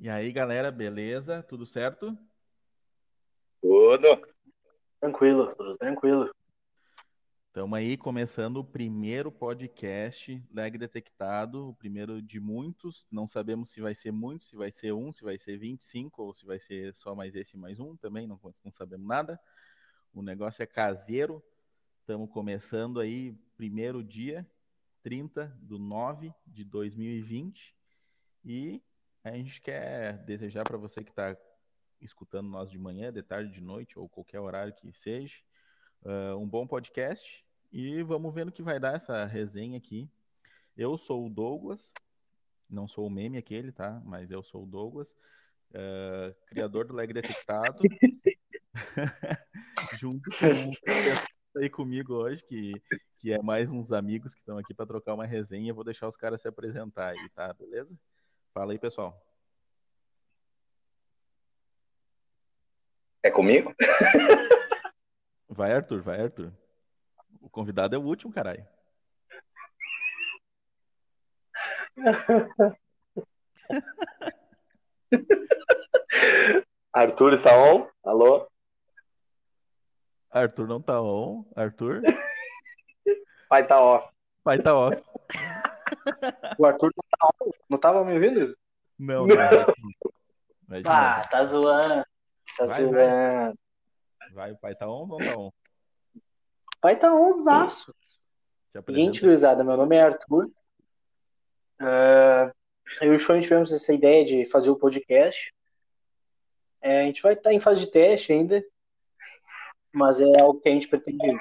E aí, galera, beleza? Tudo certo? Tudo. Tranquilo, tudo tranquilo. Estamos aí começando o primeiro podcast lag detectado, o primeiro de muitos. Não sabemos se vai ser muito, se vai ser um, se vai ser 25 ou se vai ser só mais esse mais um também, não, não sabemos nada. O negócio é caseiro. Estamos começando aí, primeiro dia, 30 de 9 de 2020. E a gente quer desejar para você que está escutando nós de manhã, de tarde, de noite ou qualquer horário que seja, uh, um bom podcast e vamos ver no que vai dar essa resenha aqui. Eu sou o Douglas, não sou o meme aquele, tá? Mas eu sou o Douglas, uh, criador do Leg Detectado, junto com aí comigo hoje, que, que é mais uns amigos que estão aqui para trocar uma resenha. Vou deixar os caras se apresentar aí, tá? Beleza? Fala aí, pessoal. É comigo? Vai, Arthur, vai, Arthur. O convidado é o último, caralho. Arthur está on? Alô? Arthur não tá on. Arthur? Pai tá off. Pai tá off. O Arthur não, tá on. não tava me ouvindo? Não, não. De Ah, tá zoando. Tá Vai, zoando. Vai, o pai tá on ou não tá on? Pai tá onzaço. Gente, gurizada, meu nome é Arthur. Ah, eu e o Sean tivemos essa ideia de fazer o podcast. É, a gente vai estar em fase de teste ainda, mas é algo que a gente pretende.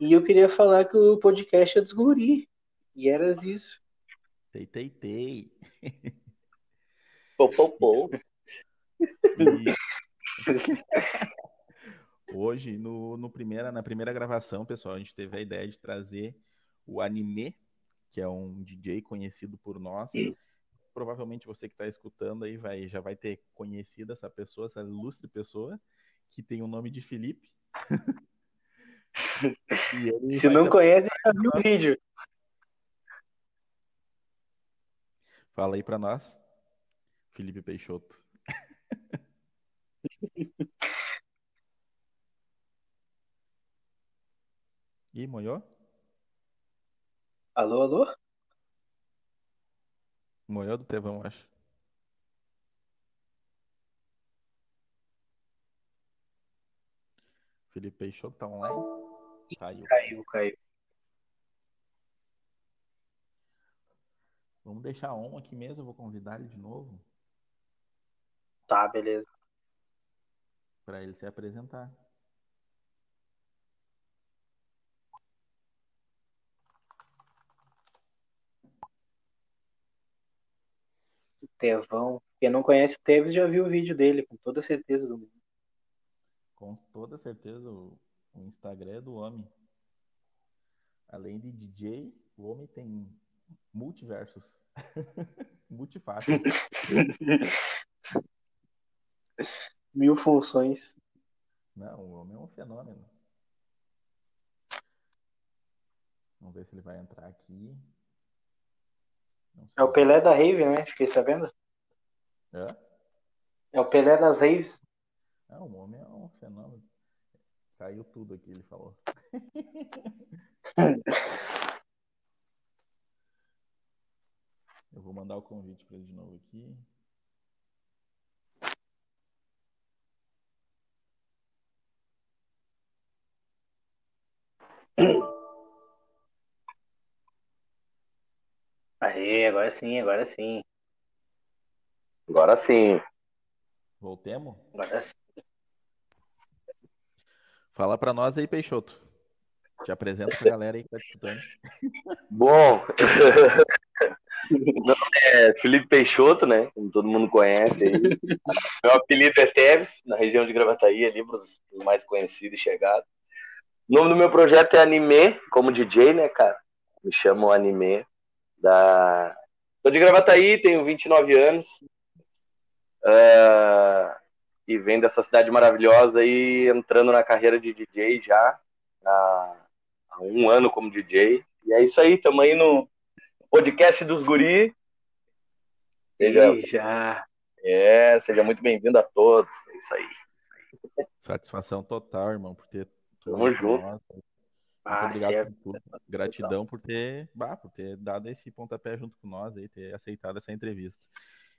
E eu queria falar que o podcast é dos guri. E eras isso. Tei, tei, tei. Pô, pô, pô. E- Hoje, no, no primeira, na primeira gravação, pessoal, a gente teve a ideia de trazer o Anime, que é um DJ conhecido por nós. Provavelmente você que está escutando aí vai, já vai ter conhecido essa pessoa, essa ilustre pessoa, que tem o nome de Felipe. E ele Se não conhece, já viu o vídeo. Fala aí pra nós, Felipe Peixoto. Ih, molhou? Alô, alô? Molhou do Tevão, acho. Felipe Peixoto tá online? Caiu. Caiu, caiu. Vamos deixar on aqui mesmo, eu vou convidar ele de novo Tá, beleza. Para ele se apresentar. O Tevão. Quem não conhece o Teves já viu o vídeo dele, com toda certeza do mundo. Com toda certeza o, o Instagram é do homem. Além de DJ, o homem tem multiversos. Multifáceis. Mil funções. Não, o homem é um fenômeno. Vamos ver se ele vai entrar aqui. Não sei. É o Pelé da Rave, né? Fiquei sabendo. Hã? É o Pelé das Raves. Não, o homem é um fenômeno. Caiu tudo aqui, ele falou. Eu vou mandar o convite para ele de novo aqui. Aê, agora sim, agora sim. Agora sim. Voltemos? Agora sim. Fala para nós aí, Peixoto. Te apresenta pra galera aí que tá te escutando. Bom, meu nome é Felipe Peixoto, né? Como todo mundo conhece aí. Meu apelido é Teves, na região de Gravataí, ali para os mais conhecidos e chegados. O nome do meu projeto é Anime, como DJ, né, cara? Me chamo Anime. Da... Tô de Gravataí, tenho 29 anos. Uh, e vem dessa cidade maravilhosa e entrando na carreira de DJ já há, há um ano como DJ. E é isso aí, estamos aí no podcast dos Guri. Seja, já. É, seja muito bem-vindo a todos. É isso aí. Satisfação total, irmão, por ter. Tamo junto. Ah, obrigado certo. por tudo. Gratidão por ter, bah, por ter dado esse pontapé junto com nós aí, ter aceitado essa entrevista.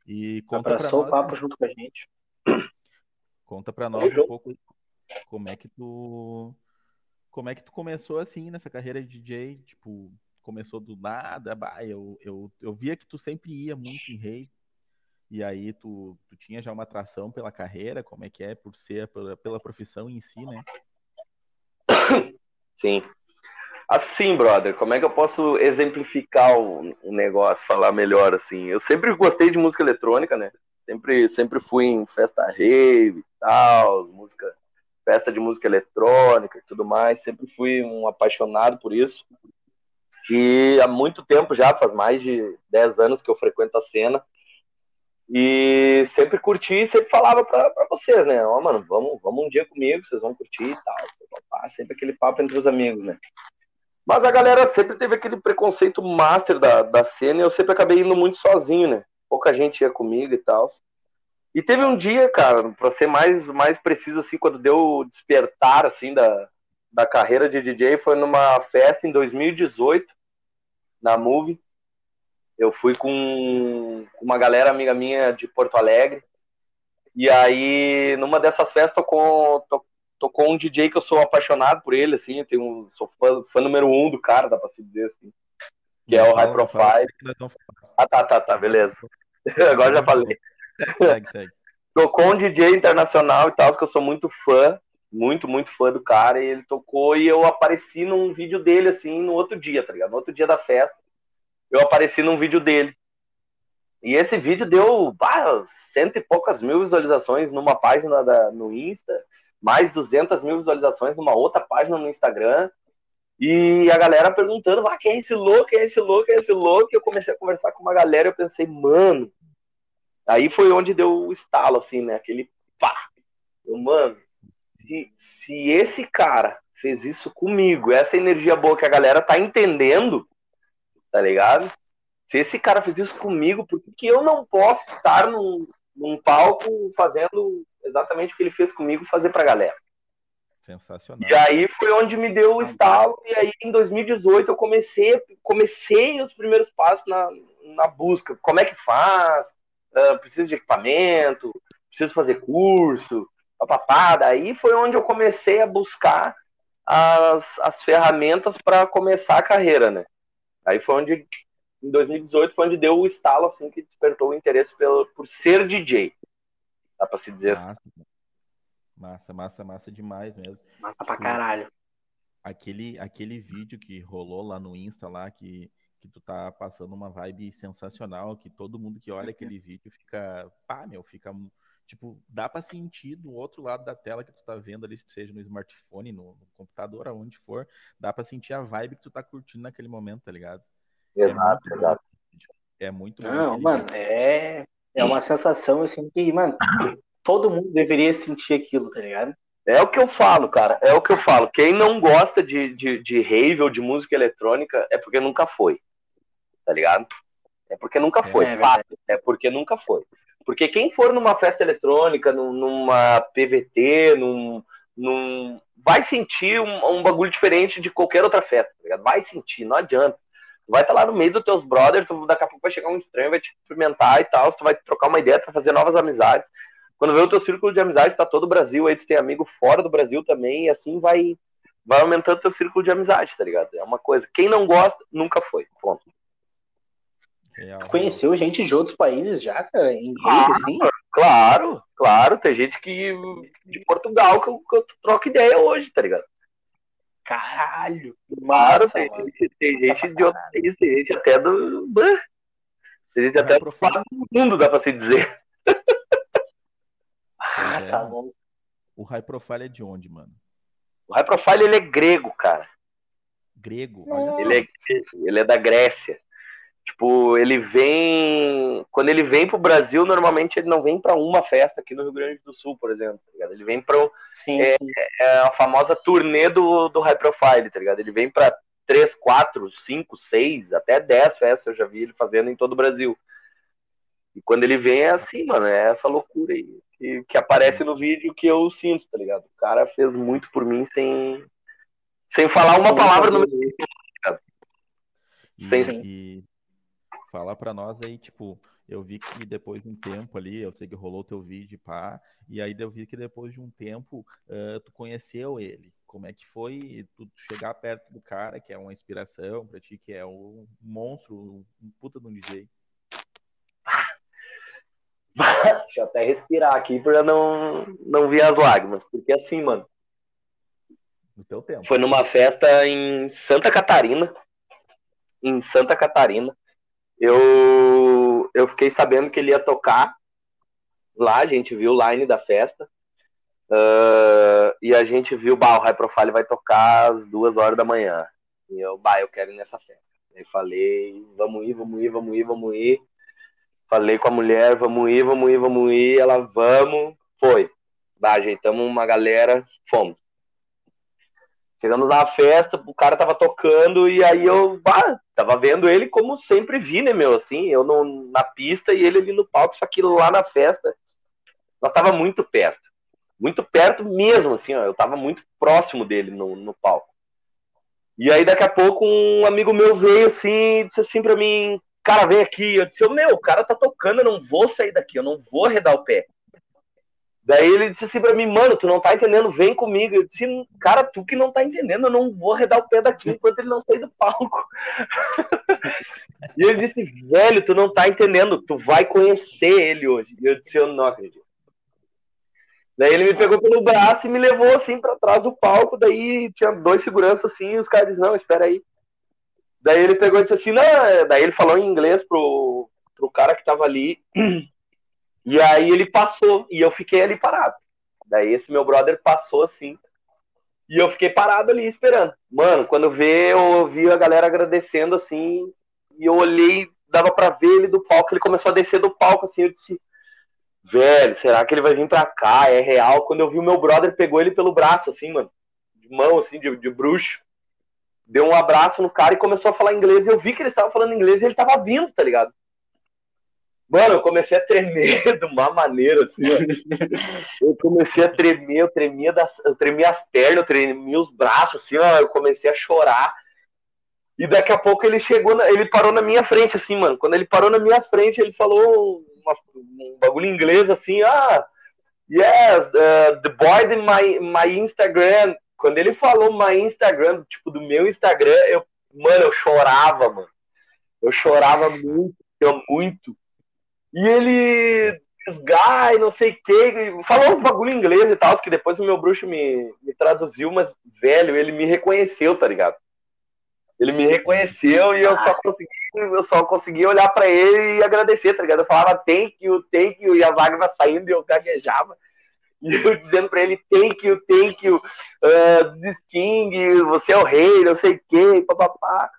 E conta Abraçou nós, o papo junto com a gente. Conta para nós um pouco como é que tu como é que tu começou assim nessa carreira de DJ, tipo, começou do nada, bah, eu, eu, eu via que tu sempre ia muito em rei, e aí tu, tu tinha já uma atração pela carreira, como é que é, por ser pela, pela profissão em si, né? Sim. Assim, brother, como é que eu posso exemplificar o, negócio, falar melhor assim? Eu sempre gostei de música eletrônica, né? Sempre, sempre fui em festa rave e tal, música, festa de música eletrônica e tudo mais. Sempre fui um apaixonado por isso. E há muito tempo já, faz mais de 10 anos que eu frequento a cena. E sempre curti, sempre falava pra, pra vocês, né? Ó, oh, mano, vamos, vamos um dia comigo, vocês vão curtir e tal. Sempre aquele papo entre os amigos, né? Mas a galera sempre teve aquele preconceito master da, da cena e eu sempre acabei indo muito sozinho, né? Pouca gente ia comigo e tal. E teve um dia, cara, para ser mais, mais preciso, assim, quando deu despertar, assim, da, da carreira de DJ, foi numa festa em 2018, na Move. Eu fui com uma galera amiga minha de Porto Alegre. E aí, numa dessas festas, tocou, tocou um DJ que eu sou apaixonado por ele, assim, eu tenho um, sou fã, fã número um do cara, dá pra se dizer assim, que é o High Profile. Ah, tá, tá, tá, beleza. Agora já falei. Segue, segue. Tocou um DJ internacional e tal, que eu sou muito fã, muito, muito fã do cara, e ele tocou e eu apareci num vídeo dele, assim, no outro dia, tá ligado? No outro dia da festa, eu apareci num vídeo dele. E esse vídeo deu bah, cento e poucas mil visualizações numa página da, no Insta, mais 200 mil visualizações numa outra página no Instagram. E a galera perguntando, ah, quem é esse louco, quem é esse louco, quem é esse louco? E eu comecei a conversar com uma galera eu pensei, mano. Aí foi onde deu o estalo, assim, né? Aquele pá. Eu, mano, se, se esse cara fez isso comigo, essa energia boa que a galera tá entendendo, tá ligado? Se esse cara fez isso comigo, por que eu não posso estar num, num palco fazendo exatamente o que ele fez comigo fazer pra galera. Sensacional. E aí foi onde me deu o estalo, e aí em 2018 eu comecei, comecei os primeiros passos na, na busca. Como é que faz? Uh, preciso de equipamento, preciso fazer curso, papapá. Daí foi onde eu comecei a buscar as, as ferramentas para começar a carreira, né? Aí foi onde, em 2018, foi onde deu o estalo, assim, que despertou o interesse pelo, por ser DJ. Dá pra se dizer massa. assim. Massa, massa, massa demais mesmo. Massa pra caralho. Aquele, aquele vídeo que rolou lá no Insta lá, que, que tu tá passando uma vibe sensacional, que todo mundo que olha aquele vídeo fica, pá, meu, fica, tipo, dá pra sentir do outro lado da tela que tu tá vendo ali, seja no smartphone, no, no computador, aonde for, dá pra sentir a vibe que tu tá curtindo naquele momento, tá ligado? Exato, é exato. É muito Não, mano, é é uma sensação assim que, mano, todo mundo deveria sentir aquilo, tá ligado? É o que eu falo, cara. É o que eu falo. Quem não gosta de, de, de rave ou de música eletrônica é porque nunca foi. Tá ligado? É porque nunca é foi. É, fato. É porque nunca foi. Porque quem for numa festa eletrônica, numa PVT, num, num vai sentir um, um bagulho diferente de qualquer outra festa, tá? Vai sentir, não adianta. Tu vai estar tá lá no meio dos teus brothers, tu, daqui a pouco vai chegar um estranho, vai te cumprimentar e tal, tu vai trocar uma ideia, tu vai fazer novas amizades. Quando vê o teu círculo de amizade, tá todo o Brasil, aí tu tem amigo fora do Brasil também, e assim vai, vai aumentando teu círculo de amizade, tá ligado? É uma coisa. Quem não gosta, nunca foi. Ponto. Real, Conheceu gente de outros países já, cara? Em claro, assim? claro, claro. Tem gente que de Portugal que eu, que eu troco ideia hoje, tá ligado? Caralho! Claro, tem, gente, tem gente de outro país, tem gente até do. Tem gente até do mundo, dá pra se dizer. Ah, é. tá bom. O High Profile é de onde, mano? O High Profile ele é grego, cara. Grego? Olha ele, é, ele é da Grécia. Tipo, ele vem. Quando ele vem pro Brasil, normalmente ele não vem para uma festa aqui no Rio Grande do Sul, por exemplo. Tá ele vem pra. Sim, é, sim. é, a famosa turnê do, do High Profile, tá ligado? Ele vem pra três, quatro, cinco, seis, até dez festas eu já vi ele fazendo em todo o Brasil. E quando ele vem é assim, mano, é essa loucura aí. Que, que aparece no vídeo que eu sinto, tá ligado? O cara fez muito por mim sem, sem falar uma palavra no meu. Tá sem... Falar para nós aí, tipo, eu vi que depois de um tempo ali, eu sei que rolou teu vídeo, pá, e aí eu vi que depois de um tempo uh, tu conheceu ele. Como é que foi tu chegar perto do cara, que é uma inspiração para ti, que é um monstro, um puta de um DJ? Deixa eu até respirar aqui pra não, não vir as lágrimas, porque assim, mano. No teu tempo. Foi numa festa em Santa Catarina. Em Santa Catarina eu, eu fiquei sabendo que ele ia tocar lá, a gente viu o line da festa. Uh, e a gente viu, bah, o High Profile vai tocar às duas horas da manhã. E eu, bah, eu quero ir nessa festa. Aí falei, vamos ir, vamos ir, vamos ir, vamos ir. Falei com a mulher, vamos ir, vamos ir, vamos ir. Ela, vamos. Foi. Bah, ajeitamos uma galera, fomos. Chegamos na festa, o cara tava tocando e aí eu bah, tava vendo ele como sempre vi, né, meu? Assim, eu no, na pista e ele ali no palco, só que lá na festa, nós tava muito perto. Muito perto mesmo, assim, ó, eu tava muito próximo dele no, no palco. E aí daqui a pouco um amigo meu veio assim e disse assim pra mim, cara, vem aqui. Eu disse, meu, o cara tá tocando, eu não vou sair daqui, eu não vou arredar o pé. Daí ele disse assim pra mim, mano, tu não tá entendendo, vem comigo. Eu disse, cara, tu que não tá entendendo, eu não vou arredar o pé daqui enquanto ele não sair do palco. e ele disse, velho, tu não tá entendendo, tu vai conhecer ele hoje. E eu disse, eu não acredito. Daí ele me pegou pelo braço e me levou assim para trás do palco. Daí tinha dois seguranças assim, e os caras disseram, não, espera aí. Daí ele pegou e disse assim, não, é, daí ele falou em inglês pro, pro cara que tava ali. E aí ele passou e eu fiquei ali parado. Daí esse meu brother passou assim. E eu fiquei parado ali esperando. Mano, quando vê, eu ouvi a galera agradecendo assim. E eu olhei, dava para ver ele do palco. Ele começou a descer do palco assim. Eu disse, velho, será que ele vai vir pra cá? É real. Quando eu vi o meu brother, pegou ele pelo braço, assim, mano. De mão, assim, de, de bruxo. Deu um abraço no cara e começou a falar inglês. E eu vi que ele estava falando inglês e ele tava vindo, tá ligado? Mano, eu comecei a tremer de uma maneira assim, ó. Eu comecei a tremer, eu tremia, das, eu tremia as pernas, eu tremia os braços, assim, ó. Eu comecei a chorar. E daqui a pouco ele chegou, na, ele parou na minha frente, assim, mano. Quando ele parou na minha frente, ele falou uma, um bagulho em inglês, assim, ah, yes, uh, the boy in my, my Instagram. Quando ele falou my Instagram, tipo, do meu Instagram, eu, mano, eu chorava, mano. Eu chorava muito, muito. E ele desgai, não sei o que, falou uns bagulho em inglês e tal, que depois o meu bruxo me, me traduziu, mas, velho, ele me reconheceu, tá ligado? Ele me reconheceu e eu só consegui, eu só consegui olhar para ele e agradecer, tá ligado? Eu falava thank you, thank you, e a lágrima saindo e eu gaguejava. E eu dizendo pra ele, thank you, thank you, uh, this king, você é o rei, não sei o que, papapá.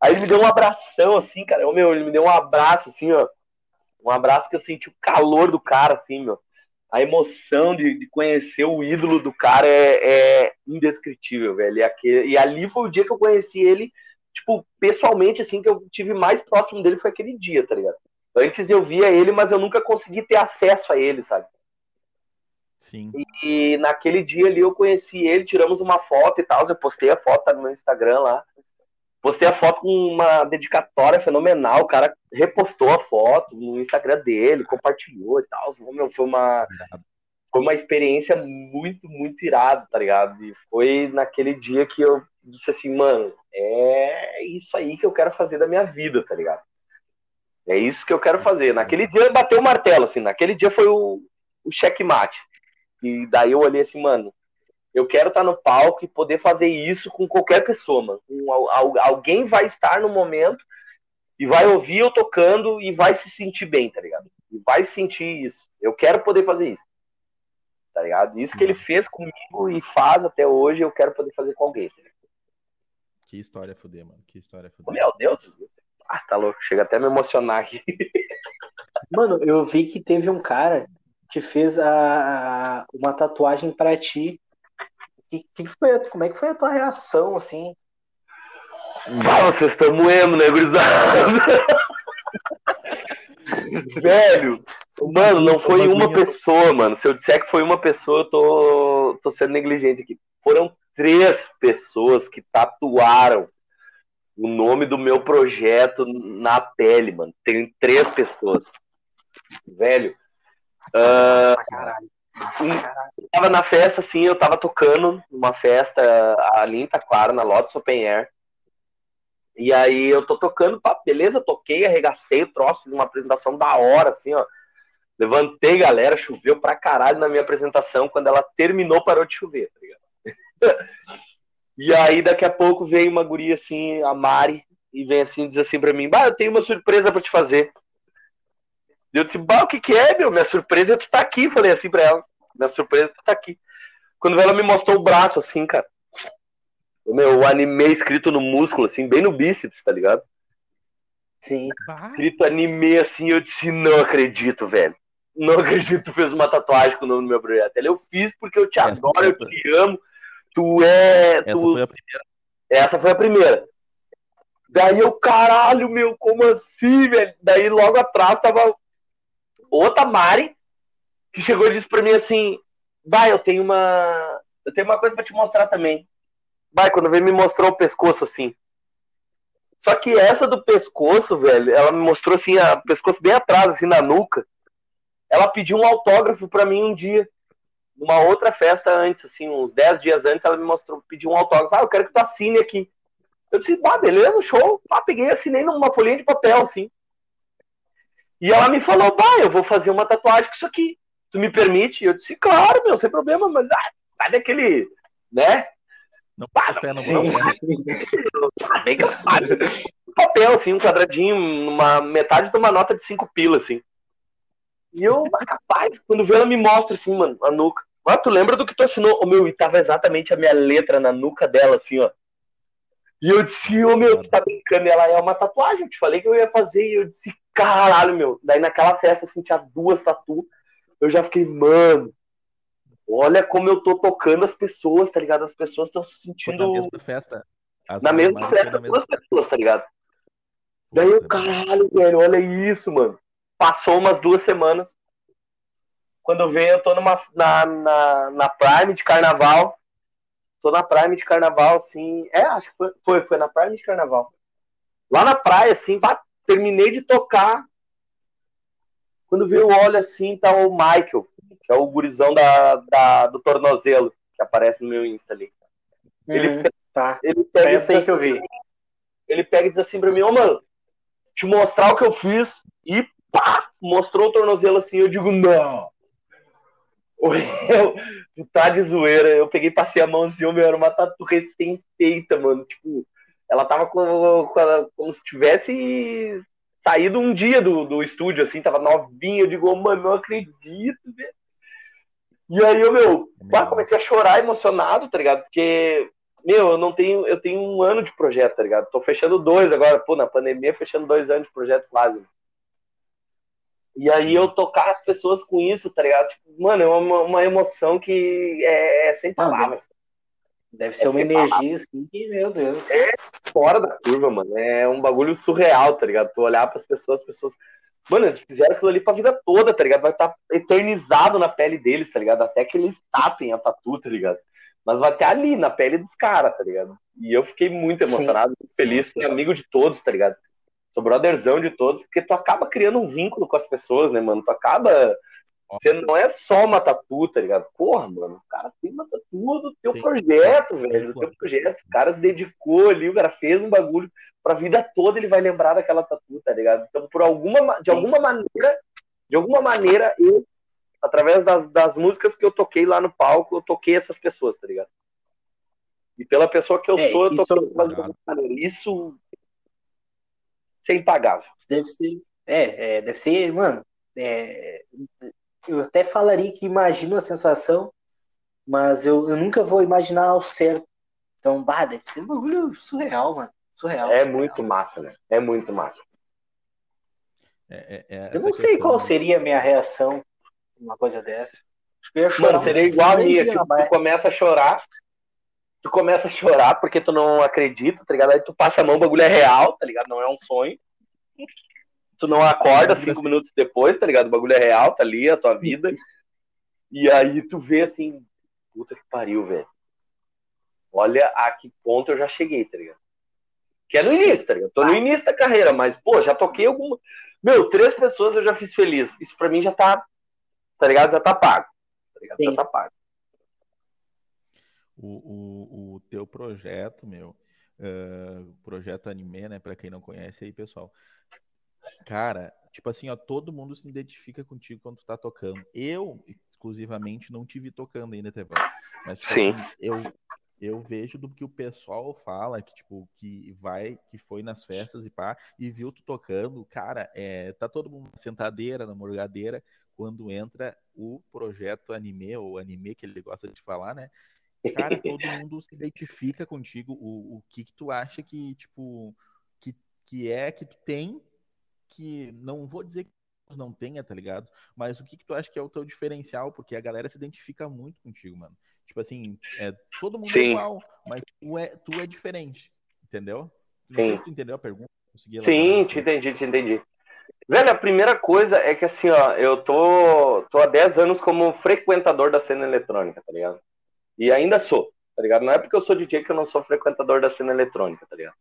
Aí ele me deu um abração, assim, cara, meu, ele me deu um abraço, assim, ó, um abraço que eu senti o calor do cara, assim, meu. A emoção de, de conhecer o ídolo do cara é, é indescritível, velho. E, aquele, e ali foi o dia que eu conheci ele, tipo, pessoalmente, assim, que eu tive mais próximo dele foi aquele dia, tá ligado? Antes eu via ele, mas eu nunca consegui ter acesso a ele, sabe? Sim. E, e naquele dia ali eu conheci ele, tiramos uma foto e tal. Eu postei a foto tá no meu Instagram lá. Postei a foto com uma dedicatória fenomenal. O cara repostou a foto no Instagram dele, compartilhou e tal. foi uma, foi uma experiência muito, muito irada, tá ligado? E foi naquele dia que eu disse assim, mano, é isso aí que eu quero fazer da minha vida, tá ligado? É isso que eu quero fazer. Naquele dia bateu o martelo, assim, naquele dia foi o, o checkmate. E daí eu olhei assim, mano, eu quero estar no palco e poder fazer isso com qualquer pessoa, mano. alguém vai estar no momento e vai ouvir eu tocando e vai se sentir bem, tá ligado? E vai sentir isso. Eu quero poder fazer isso. Tá ligado? Isso que ele fez comigo e faz até hoje, eu quero poder fazer com alguém. Tá que história fuder, mano. Que história fuder. Meu Deus. Ah, tá louco, chega até a me emocionar aqui. Mano, eu vi que teve um cara que fez a, a uma tatuagem pra ti. Que, que foi, como é que foi a tua reação, assim? Vocês estão moendo, né, gurizada? Velho, mano, não foi uma pessoa, mano. Se eu disser que foi uma pessoa, eu tô, tô sendo negligente aqui. Foram três pessoas que tatuaram o nome do meu projeto na pele, mano. Tem três pessoas. Velho, ah, Eu tava na festa, assim, eu tava tocando numa festa ali em Taquara, na Lotus Open Air. E aí eu tô tocando, pá, beleza, toquei, arregacei o troço, fiz uma apresentação da hora, assim, ó. Levantei, galera, choveu pra caralho na minha apresentação. Quando ela terminou, parou de chover, tá ligado? e aí, daqui a pouco, vem uma guria, assim, a Mari, e vem assim, diz assim pra mim, bah, eu tenho uma surpresa pra te fazer. E eu disse, bah, o que que é, meu? Minha surpresa é tu tá aqui, falei assim pra ela. Minha surpresa é tu tá aqui. Quando ela me mostrou o braço, assim, cara, o meu o anime escrito no músculo, assim, bem no bíceps, tá ligado? Sim. Bah, Escrito anime, assim, eu disse, não acredito, velho. Não acredito que tu fez uma tatuagem com o nome do meu projeto. Ela, eu fiz porque eu te Essa- adoro, eu te amo. Tu é. essa Tu... foi a primeira. Essa foi a primeira. Daí eu, caralho, meu, como assim, velho? Daí logo atrás tava outra Mari que chegou e disse pra mim assim: Vai, eu tenho uma. Eu tenho uma coisa pra te mostrar também. Vai, quando veio me mostrou o pescoço assim. Só que essa do pescoço, velho, ela me mostrou assim, o pescoço bem atrás, assim, na nuca. Ela pediu um autógrafo pra mim um dia. Numa outra festa antes, assim, uns 10 dias antes, ela me mostrou, pediu um autógrafo. Ah, eu quero que tu assine aqui. Eu disse, ah, beleza, show. Ah, peguei assinei numa folhinha de papel, assim. E ela me falou, bah, eu vou fazer uma tatuagem com isso aqui. Tu me permite? E eu disse, claro, meu, sem problema, mas ah, sabe aquele, né? Não fé, não. Ah, bem gravado. Um papel, assim, um quadradinho, uma metade de uma nota de cinco pilas, assim. E eu, capaz, quando vê ela me mostra, assim, mano, a nuca. Ah, tu lembra do que tu assinou? Ô, meu, e tava exatamente a minha letra na nuca dela, assim, ó. E eu disse, ô, meu, tu tá brincando? E ela é uma tatuagem, eu te falei que eu ia fazer. E eu disse, caralho, meu. Daí naquela festa, assim, tinha duas tatu. Eu já fiquei, mano, olha como eu tô tocando as pessoas, tá ligado? As pessoas estão se Foi na sentindo mesma festa. As na mesma festa, mesma duas pessoas, tá ligado? Daí eu, velho. caralho, velho, olha isso, mano. Passou umas duas semanas. Quando venho, eu tô numa, na, na, na Prime de carnaval. Tô na Prime de carnaval, assim. É, acho que foi, foi, foi na Prime de carnaval. Lá na praia, assim, terminei de tocar. Quando veio, eu olho assim, tá o Michael, que é o gurizão da, da, do tornozelo, que aparece no meu Insta ali. Ele, Uhum, tá. ele pega É e essa aí diz que eu vi. ele pega e diz assim pra mim, ô mano, te mostrar o que eu fiz e pá, mostrou o tornozelo assim, eu digo, não. Eu, tu tá de zoeira, eu peguei, passei a mão assim, meu, era uma tatu recém-feita, mano, tipo, ela tava com, com ela- como se tivesse saído um dia do, do estúdio, assim, tava novinha, eu digo, mano, não acredito, velho. E aí, eu, meu, pá, comecei a chorar emocionado, tá ligado? Porque meu, eu não tenho, eu tenho um ano de projeto, tá ligado? Tô fechando dois agora, pô, na pandemia, fechando dois anos de projeto quase. E aí eu tocar as pessoas com isso, tá ligado? Tipo, mano, é uma, uma emoção que é, é sem Mano, palavras. Deve ser É uma energia assim que, meu Deus. Fora da curva, mano. É um bagulho surreal, tá ligado? Tu olhar pras pessoas, as pessoas. Mano, eles fizeram aquilo ali pra vida toda, tá ligado? Vai estar eternizado na pele deles, tá ligado? Até que eles tapem a tatu, tá ligado? Mas vai estar ali, na pele dos caras, tá ligado? E eu fiquei muito emocionado, muito feliz, sou amigo de todos, tá ligado? Sou brotherzão de todos, porque tu acaba criando um vínculo com as pessoas, né, mano? Tu acaba. Você não é só uma tatu, tá ligado? Porra, mano, o cara tem uma tatu do teu Tem. projeto, velho, do teu projeto. O cara se dedicou ali, o cara fez um bagulho pra vida toda, ele vai lembrar daquela tatu, tá ligado? Então, por alguma, ma- de alguma maneira, de alguma maneira, eu, através das, das músicas que eu toquei lá no palco, eu toquei essas pessoas, tá ligado? E pela pessoa que eu É, sou, eu isso- toquei elas de alguma maneira. Isso é impagável. Isso deve ser. É, é, deve ser, mano. é, eu até falaria que imagino a sensação, mas eu, eu nunca vou imaginar ao certo. Então, bah, deve ser um bagulho surreal, mano. Surreal. É surreal. muito massa, né? É muito massa. É, é, é Eu não sei qual seria a minha reação numa coisa dessa. Acho que eu ia chorar. Mano, seria igual a minha, tipo, tu começa a chorar, tu começa a chorar porque tu não acredita, tá ligado? Aí tu passa a mão, o bagulho é real, tá ligado? Não é um sonho. Tu não acorda cinco minutos depois, tá ligado? O bagulho é real, tá ali, a tua vida. E aí tu vê assim, puta que pariu, velho. Olha a que ponto eu já cheguei, tá ligado? Que é no início, tá ligado? Tô no início da carreira, mas, pô, já toquei alguma. Meu, três pessoas eu já fiz feliz. Isso pra mim já tá, tá ligado? Já tá pago. Tá ligado? Já Sim. tá pago. O, o, o teu projeto, meu, eh, projeto anime, né? Pra quem não conhece aí, pessoal. Cara, tipo assim, ó, todo mundo se identifica contigo quando tu tá tocando. Eu, exclusivamente, não te vi tocando ainda, Tevão. Mas, tipo Sim. assim, eu, eu vejo do que o pessoal fala, que, tipo, que vai, que foi nas festas e pá, e viu tu tocando, cara, é, tá todo mundo na sentadeira, na morgadeira, quando entra o projeto anime, ou anime que ele gosta de falar, né? Cara, todo mundo se identifica contigo. O, o que que tu acha que, tipo, que, que é que tu tem, que não vou dizer que não tenha, tá ligado? Mas o que que tu acha que é o teu diferencial? Porque a galera se identifica muito contigo, mano. Tipo assim, é, todo mundo é Sim. igual, mas tu é, tu é diferente, entendeu? Não Sim. sei se tu entendeu a pergunta. Sim, te entendi, te entendi. Velho, a primeira coisa é que assim, ó, eu tô, tô há 10 anos como frequentador da cena eletrônica, tá ligado? E ainda sou, tá ligado? Não é porque eu sou DJ que eu não sou frequentador da cena eletrônica, tá ligado?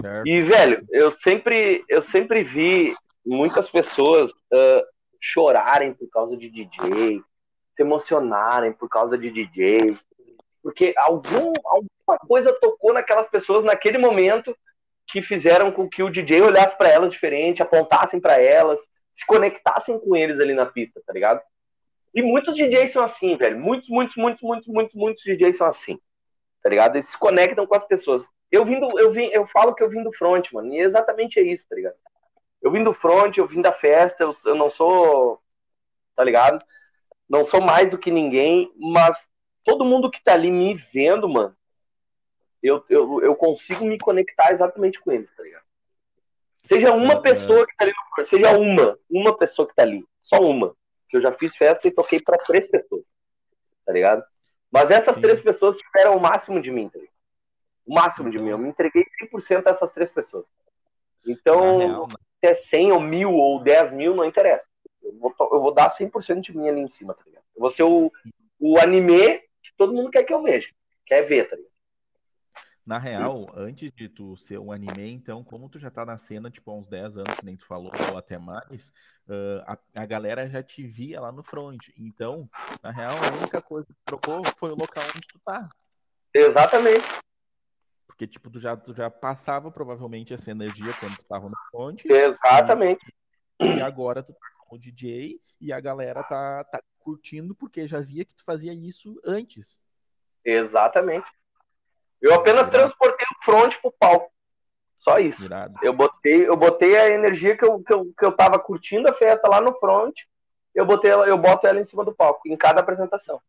Certo? E, velho, eu sempre, eu sempre vi muitas pessoas ah, chorarem por causa de DJ, se emocionarem por causa de DJ, porque algum, alguma coisa tocou naquelas pessoas naquele momento que fizeram com que o DJ olhasse pra elas diferente, apontassem pra elas, se conectassem com eles ali na pista, tá ligado? E muitos DJs são assim, velho. Muitos, muitos, muitos, muitos, muitos, muitos DJs são assim. Tá ligado? Eles se conectam com as pessoas. Eu vim do, eu vim, eu falo que eu vim do front, mano. E exatamente é isso, tá ligado? Eu vim do front, eu vim da festa, eu, eu não sou, tá ligado? Não sou mais do que ninguém, mas todo mundo que tá ali me vendo, mano, eu, eu, eu consigo me conectar exatamente com eles, tá ligado? Seja uma É. pessoa que tá ali no front, seja uma, uma pessoa que tá ali, só uma. Que eu já fiz festa e toquei pra três pessoas, tá ligado? Mas essas Sim. três pessoas tiveram o máximo de mim, tá? O máximo de mim. Eu me entreguei 100% a essas três pessoas. Então, real, se é 100 ou mil ou 10 mil, não interessa. Eu vou, eu vou dar 100% de mim ali em cima, tá ligado? Eu vou ser o, o anime que todo mundo quer que eu veja. Quer ver, tá ligado? Na real, antes de tu ser um anime, então, como tu já tá na cena, tipo, há uns 10 anos, que nem tu falou, ou até mais, ah, a, a galera já te via lá no front. Então, na real, a única coisa que trocou foi o local onde tu tá. Exatamente. Porque, tipo, tu já, tu já passava provavelmente essa energia quando tu tava no front, Exatamente. e agora tu tá como DJ e a galera tá, tá curtindo porque já via que tu fazia isso antes. Exatamente. Eu apenas transportei o front pro palco. Só isso. Virado. Eu botei, eu botei a energia que eu, que, eu, que eu tava curtindo a festa lá no front. Eu botei ela, eu boto ela em cima do palco, em cada apresentação.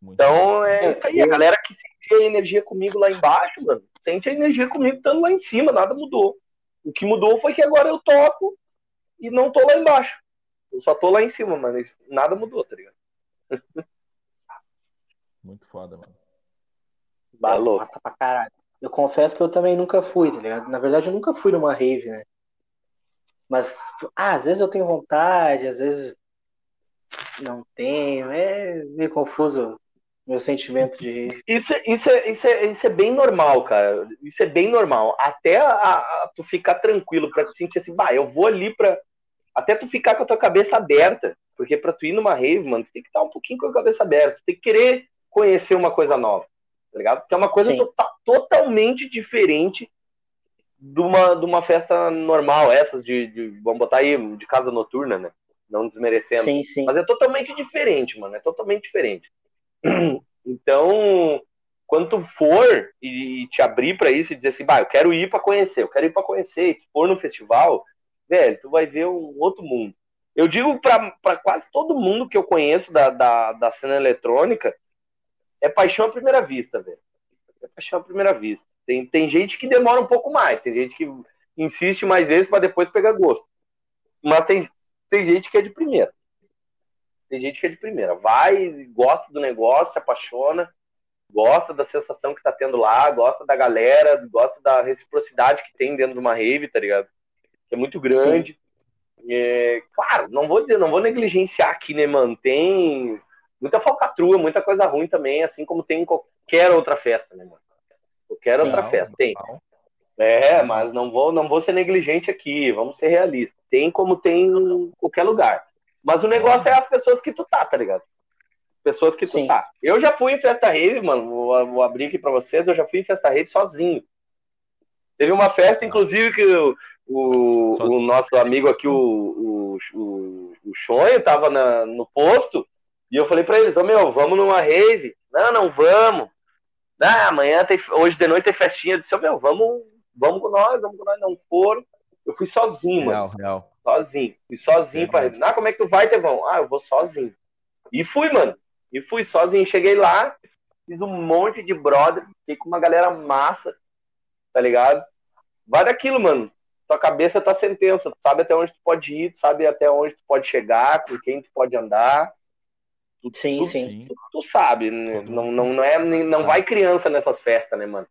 Muito Então é É, isso aí. A galera que sentia a energia comigo lá embaixo, mano, sente a energia comigo estando lá em cima, nada mudou. O que mudou foi que agora eu toco e não tô lá embaixo. Eu só tô lá em cima, mano. Nada mudou, tá ligado? Muito foda, mano. Bah, É pra caralho. Eu confesso que eu também nunca fui, tá ligado? Na verdade, eu nunca fui numa rave, né? Mas, ah, às vezes eu tenho vontade, às vezes não tenho. É meio confuso meu sentimento de. Isso, é- isso, é, isso, é, isso é bem normal, cara. Isso é bem normal. Até a, a- tu ficar tranquilo, pra te sentir assim, bah, eu vou ali pra. Até tu ficar com a tua cabeça aberta. Porque pra tu ir numa rave, mano, tu tem que estar um pouquinho com a cabeça aberta. Tu tem que querer conhecer uma coisa nova. Tá ligado? Porque é uma coisa Sim. tota- totalmente diferente de uma, de uma festa normal, essas de, de- Vamos botar aí, de casa noturna, né? Não desmerecendo. Sim, sim. Mas é totalmente diferente, mano. É totalmente diferente. Então, quando tu for e te abrir pra isso e dizer assim, bah, eu quero ir pra conhecer, eu quero ir pra conhecer, e tu for no festival, velho, tu vai ver um outro mundo. Eu digo pra, pra quase todo mundo que eu conheço da, da, da cena eletrônica, é paixão à primeira vista, velho. é paixão à primeira vista. Tem, tem gente que demora um pouco mais, tem gente que insiste mais vezes para depois pegar gosto. Mas tem, tem gente que é de primeira. Tem gente que é de primeira. Vai, gosta do negócio, se apaixona, gosta da sensação que tá tendo lá, gosta da galera, gosta da reciprocidade que tem dentro de uma rave, tá ligado? Que é muito grande. É, claro, não vou não vou negligenciar aqui, né, mano? Tem muita falcatrua, muita coisa ruim também, assim como tem em qualquer outra festa, né, mano? Qualquer Sim, outra não, festa, tem. Não. É, mas não vou, não vou ser negligente aqui, vamos ser realistas. Tem como tem em qualquer lugar. Mas o negócio é as pessoas que tu tá, tá ligado? Pessoas que tu Sim. tá. Eu já fui em festa rave, mano, vou, vou abrir aqui pra vocês, eu já fui em festa rave sozinho. Teve uma festa, inclusive, que o, o, o nosso amigo aqui, o, o, o, o Chonho, tava na, no posto, e eu falei pra eles, ô oh, meu, vamos numa rave? Não, não vamos. Ah, amanhã tem, hoje de noite tem festinha. Eu disse, ô oh, meu, vamos vamos com nós, vamos com nós. Não foram. Eu fui sozinho, real, mano. Real. Sozinho. Fui sozinho para pra Ah, como é que tu vai, Tevão? Ah, eu vou sozinho. E fui, mano. E fui sozinho. Cheguei lá, fiz um monte de brother, fiquei com uma galera massa, tá ligado? Vai daquilo, mano. Tua cabeça tá sentença. Tu sabe até onde tu pode ir, tu sabe até onde tu pode chegar, com quem tu pode andar. Sim, tu, sim. Tu, tu sabe, né? não, não, não, é, não vai criança nessas festas, né, mano?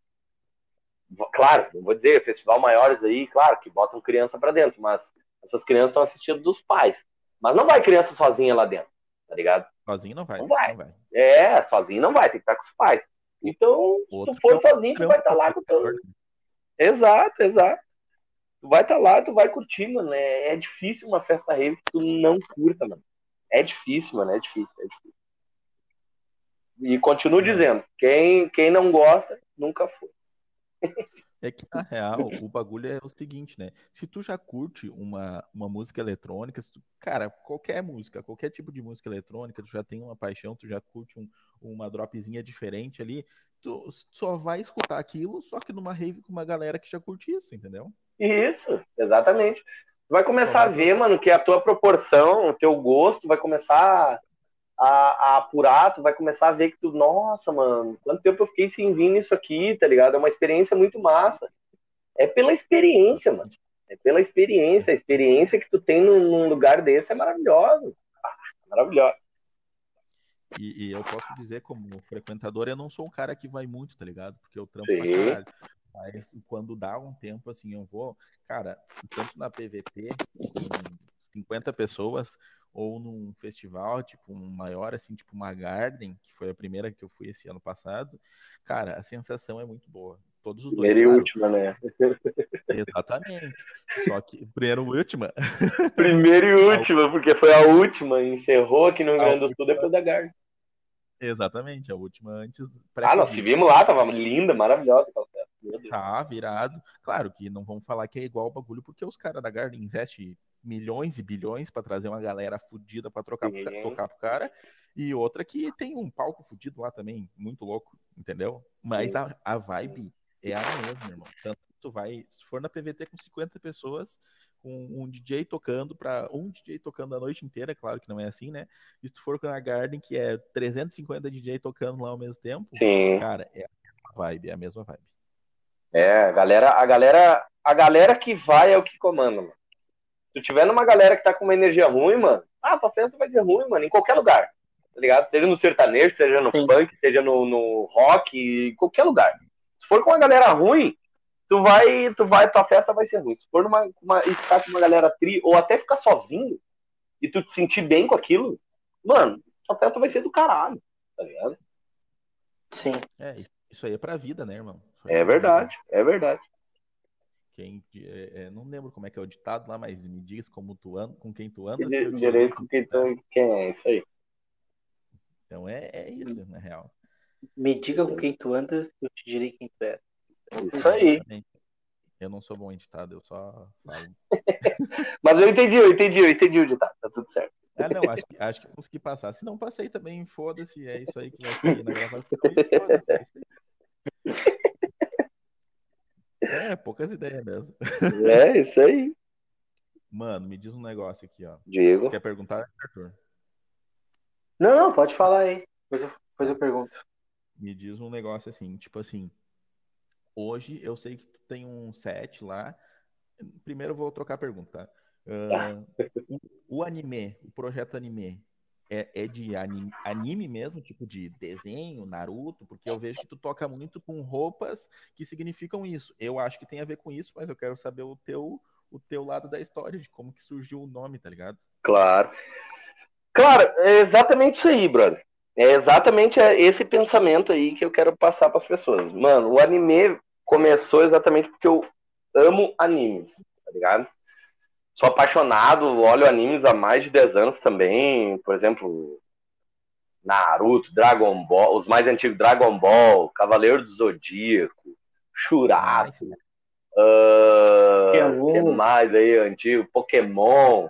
Claro, não vou dizer, festival maiores aí, claro, que botam criança para dentro, mas essas crianças estão assistindo dos pais. Mas não vai criança sozinha lá dentro, tá ligado? Sozinho não vai. Não vai. Não vai. É, sozinho não vai, tem que estar com os pais. Então, se tu for sozinho, tu vai estar tá lá com teu... Exato, exato. Tu vai estar tá lá, tu vai curtir, mano. É, é difícil uma festa rave que tu não curta, mano. É difícil, mano, é difícil, é difícil. E continuo dizendo, quem, quem não gosta, nunca foi. É que, na real, o bagulho é o seguinte, né? Se tu já curte uma, uma música eletrônica, tu, cara, qualquer música, qualquer tipo de música eletrônica, tu já tem uma paixão, tu já curte um, uma dropzinha diferente ali, tu só vai escutar aquilo, só que numa rave com uma galera que já curte isso, entendeu? Isso, exatamente. Tu vai começar a ver, mano, que a tua proporção, o teu gosto vai começar a, a, apurar, tu vai começar a ver que tu, nossa, mano, quanto tempo eu fiquei sem vir nisso aqui, tá ligado? É uma experiência muito massa. É pela experiência, mano. É pela experiência. A experiência que tu tem num, num lugar desse é maravilhosa. Ah, maravilhosa. E, e, eu posso dizer, como frequentador, eu não sou um cara que vai muito, tá ligado? Porque eu trampo Sim. pra caralho. Mas quando dá um tempo, assim, eu vou. Cara, tanto na PVT, com 50 pessoas, ou num festival, tipo, um maior, assim, tipo uma Garden, que foi a primeira que eu fui esse ano passado, cara, a sensação é muito boa. Todos os dois. Primeira e última, né? Exatamente. Só que primeira e última. Primeira e última, porque foi a última, encerrou aqui no Rio Grande do Sul depois da Garden. Exatamente, a última antes. Ah, nós se vimos lá, tava linda, maravilhosa aquela. Tá, virado. Claro que não vamos falar que é igual o bagulho, porque os caras da Garden investem milhões e bilhões para trazer uma galera fodida para trocar uhum. tocar pro cara. E outra que tem um palco fudido lá também, muito louco, entendeu? Mas a, a vibe é a mesma, irmão. Tanto tu vai, se for na PVT com 50 pessoas, com um DJ tocando para um DJ tocando a noite inteira, claro que não é assim, né? E se tu for com a Garden, que é 350 DJ tocando lá ao mesmo tempo, Sim. cara, é a mesma vibe, é a mesma vibe. É, a galera, a galera, a galera que vai é o que comanda, mano tu tiver numa galera que tá com uma energia ruim, mano, ah, tua festa vai ser ruim, mano, em qualquer lugar, tá ligado? Seja no sertanejo, seja no Sim. funk, seja no, no rock, em qualquer lugar. Se for com uma galera ruim, tu vai, tu vai, tua festa vai ser ruim. Se for numa, uma, e ficar com uma galera tri, ou até ficar sozinho, e tu te sentir bem com aquilo, mano, tua festa vai ser do caralho, tá ligado? Sim. É, isso aí é pra vida, né, irmão? É verdade, é verdade. Quem, é, é, não lembro como é que é o ditado lá, mas me diz como tu anda, com quem tu andas. Direito com quem, tu, quem é, isso aí. Então é, é isso, na real. Me diga com quem tu andas, eu te direi quem tu é. Isso aí. Eu não sou bom em ditado, eu só falo. mas eu entendi, eu entendi, eu entendi o ditado, tá tudo certo. Ah, não, acho, acho que consegui passar. Se não passei também, foda-se, é isso aí que vai sair na gravação. Foda-se, é. É, poucas ideias mesmo. É, isso aí. Mano, me diz um negócio aqui, ó. Diego. Quer perguntar, Arthur? Não, não, pode falar aí. Depois eu, depois eu pergunto. Me diz um negócio assim, tipo assim, hoje eu sei que tu tem um set lá. Primeiro eu vou trocar a pergunta. Uh, o, anime, o projeto anime, é, é de anime, anime, mesmo, tipo de desenho, Naruto? Porque eu vejo que tu toca muito com roupas que significam isso. Eu acho que tem a ver com isso, mas eu quero saber o teu, o teu lado da história, de como que surgiu o nome, tá ligado? Claro. Claro, é exatamente isso aí, brother. É exatamente esse pensamento aí que eu quero passar para as pessoas. Mano, o anime começou exatamente porque eu amo animes, tá ligado? Sou apaixonado, olho animes há mais de 10 anos também. Por exemplo, Naruto, Dragon Ball, os mais antigos Dragon Ball, Cavaleiro do Zodíaco, Shurato, uh, que mais aí antigo, Pokémon,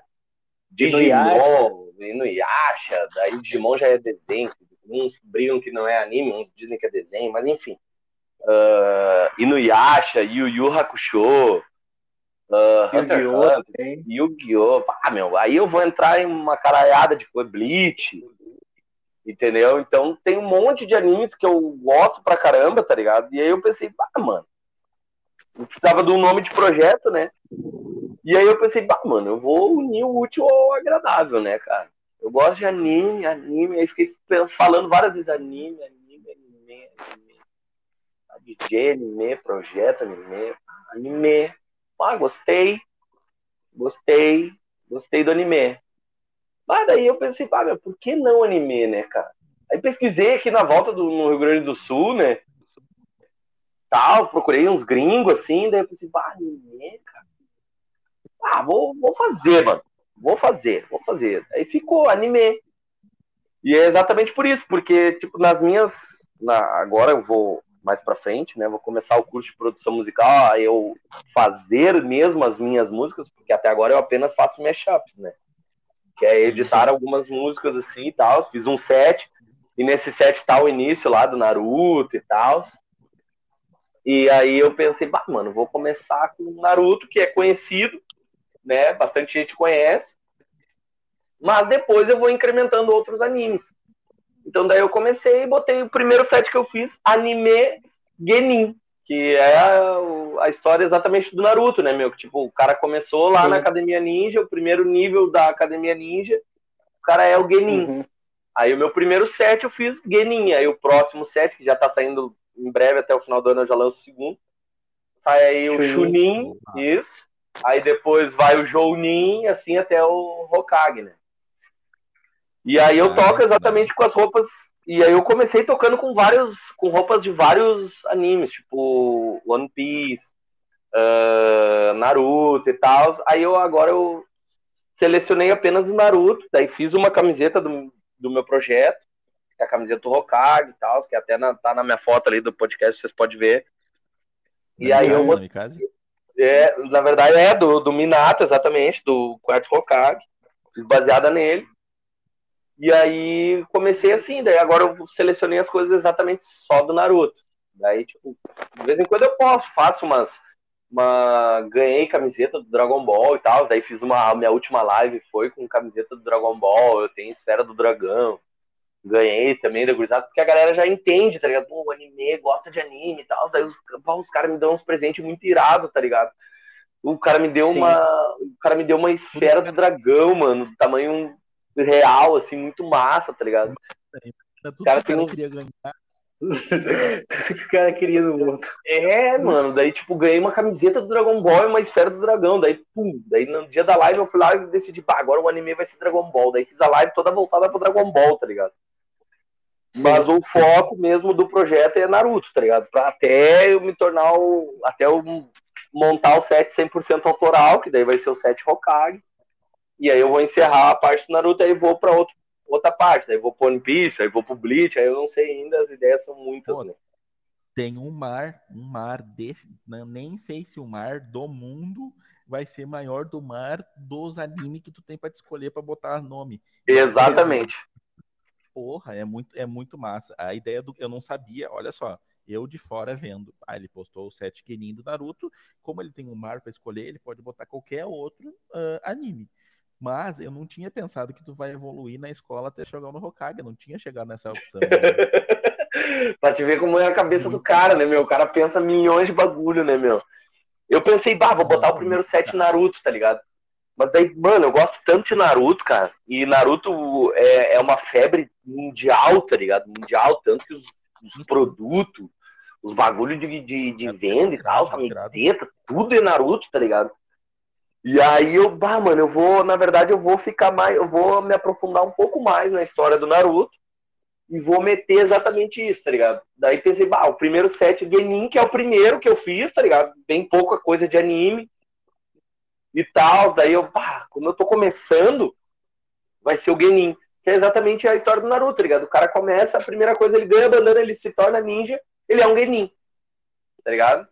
Digimon, Inuyasha, daí Digimon já é desenho, uns brigam que não é anime, uns dizem que é desenho, mas enfim. Uh, Inuyasha, Yu Yu Hakusho, Uh, Yu-Gi-Oh! Yu-Gi-Oh! Ah, meu, aí eu vou entrar em uma caralhada de coisa, Bleach, entendeu? Então tem um monte de animes que eu gosto pra caramba, tá ligado? E aí eu pensei, ah, mano, eu precisava de um nome de projeto, né? E aí eu pensei, bah, mano, eu vou unir o útil ao agradável, né, cara? Eu gosto de anime, anime, aí fiquei falando várias vezes anime, anime, anime, anime. DJ, anime, projeto, anime, anime. Ah, gostei, gostei, gostei do anime. Mas daí eu pensei, ah, meu, por que não anime, né, cara? Aí pesquisei aqui na volta do no Rio Grande do Sul, né? Tal, procurei uns gringos assim, daí eu pensei, ah, anime, cara. Ah, vou, vou fazer, mano. Vou fazer, vou fazer. Aí ficou anime. E é exatamente por isso, porque, tipo, nas minhas. Na, agora eu vou mais para frente, né? Vou começar o curso de produção musical, a eu fazer mesmo as minhas músicas, porque até agora eu apenas faço mashups, né? Que é editar Sim. algumas músicas assim e tal. Fiz um set, e nesse set tá o início lá do Naruto e tal. E aí eu pensei, bah, mano, vou começar com o Naruto, que é conhecido, né? Bastante gente conhece. Mas depois eu vou incrementando outros animes. Então daí eu comecei e botei o primeiro set que eu fiz, anime Genin, que é a, a, história exatamente do Naruto, né, meu? Tipo, o cara começou lá Sim. na Academia Ninja, o primeiro nível da Academia Ninja, o cara é o Genin. Uhum. Aí o meu primeiro set eu fiz Genin, aí o próximo set, que já tá saindo em breve, até o final do ano eu já lanço o segundo, sai aí o Chunin, isso, aí depois vai o Jounin, assim até o Hokage, né? E aí eu ah, toco exatamente com as roupas. E aí eu comecei tocando com vários. com roupas de vários animes, tipo One Piece, uh, Naruto e tal. Aí eu agora eu selecionei apenas o Naruto, daí fiz uma camiseta do, do meu projeto, que é a camiseta do Hokage e tal, que até na, tá na minha foto ali do podcast, vocês podem ver. E aí eu vou. É, na verdade é do, do Minato, exatamente, do quarto Hokage. Fiz baseada nele. E aí comecei assim, daí agora eu selecionei as coisas exatamente só do Naruto. Daí, tipo, de vez em quando eu posso, faço umas. Uma... Ganhei camiseta do Dragon Ball e tal. Daí fiz uma. A minha última live foi com camiseta do Dragon Ball. Eu tenho Esfera do Dragão. Ganhei também da gurizada, porque a galera já entende, tá ligado? Pô, o anime, gosta de anime e tal. Daí os, os caras me dão uns presentes muito irados, tá ligado? O cara me deu Sim. uma. O cara me deu uma esfera do dragão, mano, do tamanho real, assim, muito massa, tá ligado? O cara tem uns... queria ganhar. Isso que o cara queria no outro. É, mano, daí, tipo, ganhei uma camiseta do Dragon Ball e uma esfera do dragão. Daí, pum, daí no dia da live eu fui lá e decidi, pá, agora o anime vai ser Dragon Ball. Daí fiz a live toda voltada pro Dragon Ball, tá ligado? Sim. Mas o foco mesmo do projeto é Naruto, tá ligado? Pra até eu me tornar o. Até eu montar o set 100% autoral, que daí vai ser o set Hokage. E aí eu vou encerrar a parte do Naruto, aí vou pra outro, outra parte. Aí vou pro One Piece, aí vou pro Bleach, aí eu não sei ainda, as ideias são muitas, Pô, né? Tem um mar, um mar desse, nem sei se o mar do mundo vai ser maior do mar dos animes que tu tem para escolher para botar nome. Exatamente. Porra, é muito, é muito massa. A ideia do eu não sabia, olha só, eu de fora vendo. Ah, ele postou o set Kenin do Naruto. Como ele tem um mar para escolher, ele pode botar qualquer outro uh, anime. Mas eu não tinha pensado que tu vai evoluir na escola até chegar no Hokage, eu não tinha chegado nessa opção. Né? pra te ver como é a cabeça do cara, né, meu? O cara pensa milhões de bagulho, né, meu? Eu pensei, bah, vou botar o primeiro set Naruto, tá ligado? Mas daí, mano, eu gosto tanto de Naruto, cara. E Naruto é, é uma febre mundial, tá ligado? Mundial, tanto que os, os produtos, os bagulhos de, de, de venda e tal, camiseta, tudo é Naruto, tá ligado? E aí eu, bah, mano, eu vou, na verdade, eu vou ficar mais, eu vou me aprofundar um pouco mais na história do Naruto e vou meter exatamente isso, tá ligado? Daí pensei, bah, o primeiro set Genin, que é o primeiro que eu fiz, tá ligado? Bem pouca coisa de anime e tal. Daí eu, bah, como eu tô começando, vai ser o Genin, que é exatamente a história do Naruto, tá ligado? O cara começa, a primeira coisa, ele ganha a bandana, ele se torna ninja, ele é um Genin, tá ligado?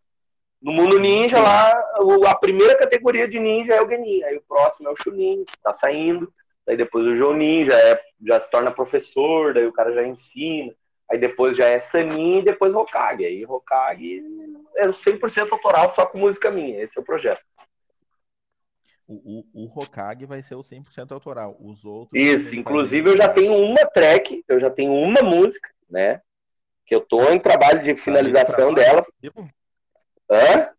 No mundo ninja lá, a primeira categoria de ninja é o Genin, aí o próximo é o Chunin, que tá saindo, daí depois o Jonin já, é, já se torna professor, daí o cara já ensina, aí depois já é Sanin e depois Hokage, aí Hokage é 100% autoral só com música minha, esse é o projeto. O, o, o Hokage vai ser o 100% autoral, os outros... Isso, inclusive eu já tenho uma track, eu já tenho uma música, né, que eu tô em trabalho de finalização dela. Hã?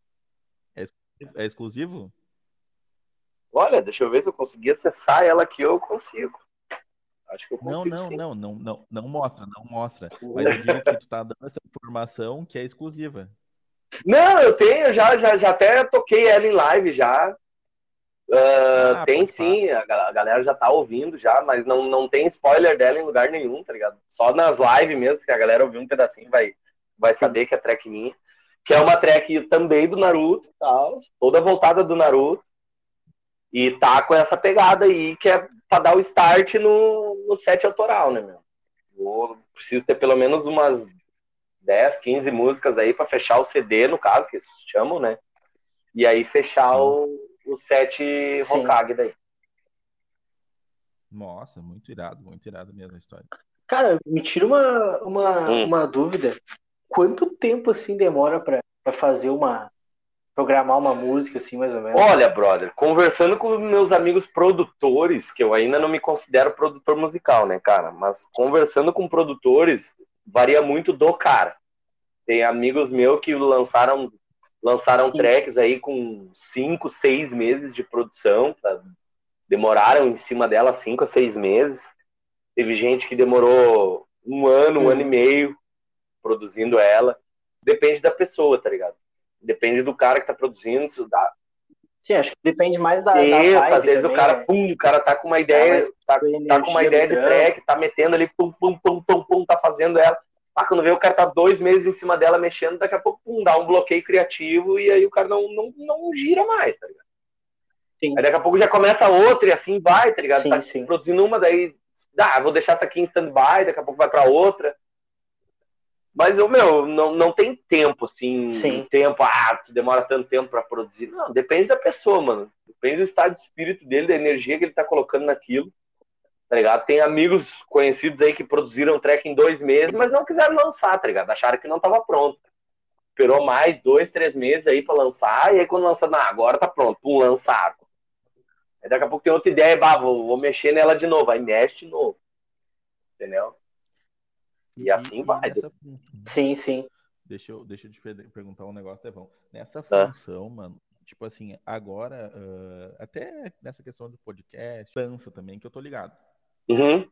É, é exclusivo? Olha, deixa eu ver se eu conseguir acessar ela aqui, eu consigo. Acho que eu consigo. Não, não, sim. não, não, não, não mostra, não mostra. Mas eu digo que tu tá dando essa informação que é exclusiva. Não, eu tenho, já, já, já até toquei ela em live já. Uh, ah, tem sim, a, a galera já tá ouvindo já, mas não, não tem spoiler dela em lugar nenhum, tá ligado? Só nas lives mesmo, que a galera ouviu um pedacinho vai, vai saber que é track minha que é uma track também do Naruto, tal, toda voltada do Naruto. E tá com essa pegada aí, que é pra dar o start no, no set autoral, né, meu? Vou, preciso ter pelo menos umas 10, 15 músicas aí para fechar o CD, no caso, que eles chamam, né? E aí fechar o, o set Sim. Hokage daí. Nossa, muito irado, muito irado mesmo a história. Cara, me tira uma, uma, hum. uma dúvida quanto tempo assim demora para fazer uma programar uma música assim mais ou menos? Olha, brother, conversando com meus amigos produtores, que eu ainda não me considero produtor musical, né, cara, mas conversando com produtores varia muito do cara. Tem amigos meus que lançaram lançaram Sim. tracks aí com cinco, seis meses de produção, tá? demoraram em cima dela cinco a seis meses. Teve gente que demorou um ano, um hum. ano e meio produzindo ela. Depende da pessoa, tá ligado? Depende do cara que tá produzindo. Dá. Sim, acho que depende mais da. Isso, da às vezes também, o cara, né? pum, o cara tá com uma ideia, tá, tá com uma ideia de track, tá metendo ali, pum, pum, pum, pum, pum, tá fazendo ela. Ah, quando vê o cara tá dois meses em cima dela mexendo, daqui a pouco pum, dá um bloqueio criativo e aí o cara não, não, não gira mais, tá ligado? Sim. Aí daqui a pouco já começa outra e assim vai, tá ligado? Sim, tá sim. produzindo uma, daí, ah, vou deixar essa aqui em stand-by, daqui a pouco vai pra outra. Mas, o meu, não, não tem tempo, assim, Sim. tempo, ah, demora tanto tempo para produzir. Não, depende da pessoa, mano. Depende do estado de espírito dele, da energia que ele tá colocando naquilo. Tá ligado? Tem amigos conhecidos aí que produziram track em dois meses, mas não quiseram lançar, tá ligado? Acharam que não tava pronto. Esperou mais dois, três meses aí para lançar, e aí quando lança, não, agora tá pronto, pum, lançaram. Aí daqui a pouco tem outra ideia, bah, vou, vou mexer nela de novo, aí mexe de novo. Entendeu? E assim e, vai. Nessa... Sim, sim. Deixa eu, deixa eu te perguntar um negócio, Devão. Nessa tá. função, mano, tipo assim, agora, uh, até nessa questão do podcast, dança também, que eu tô ligado. Uhum.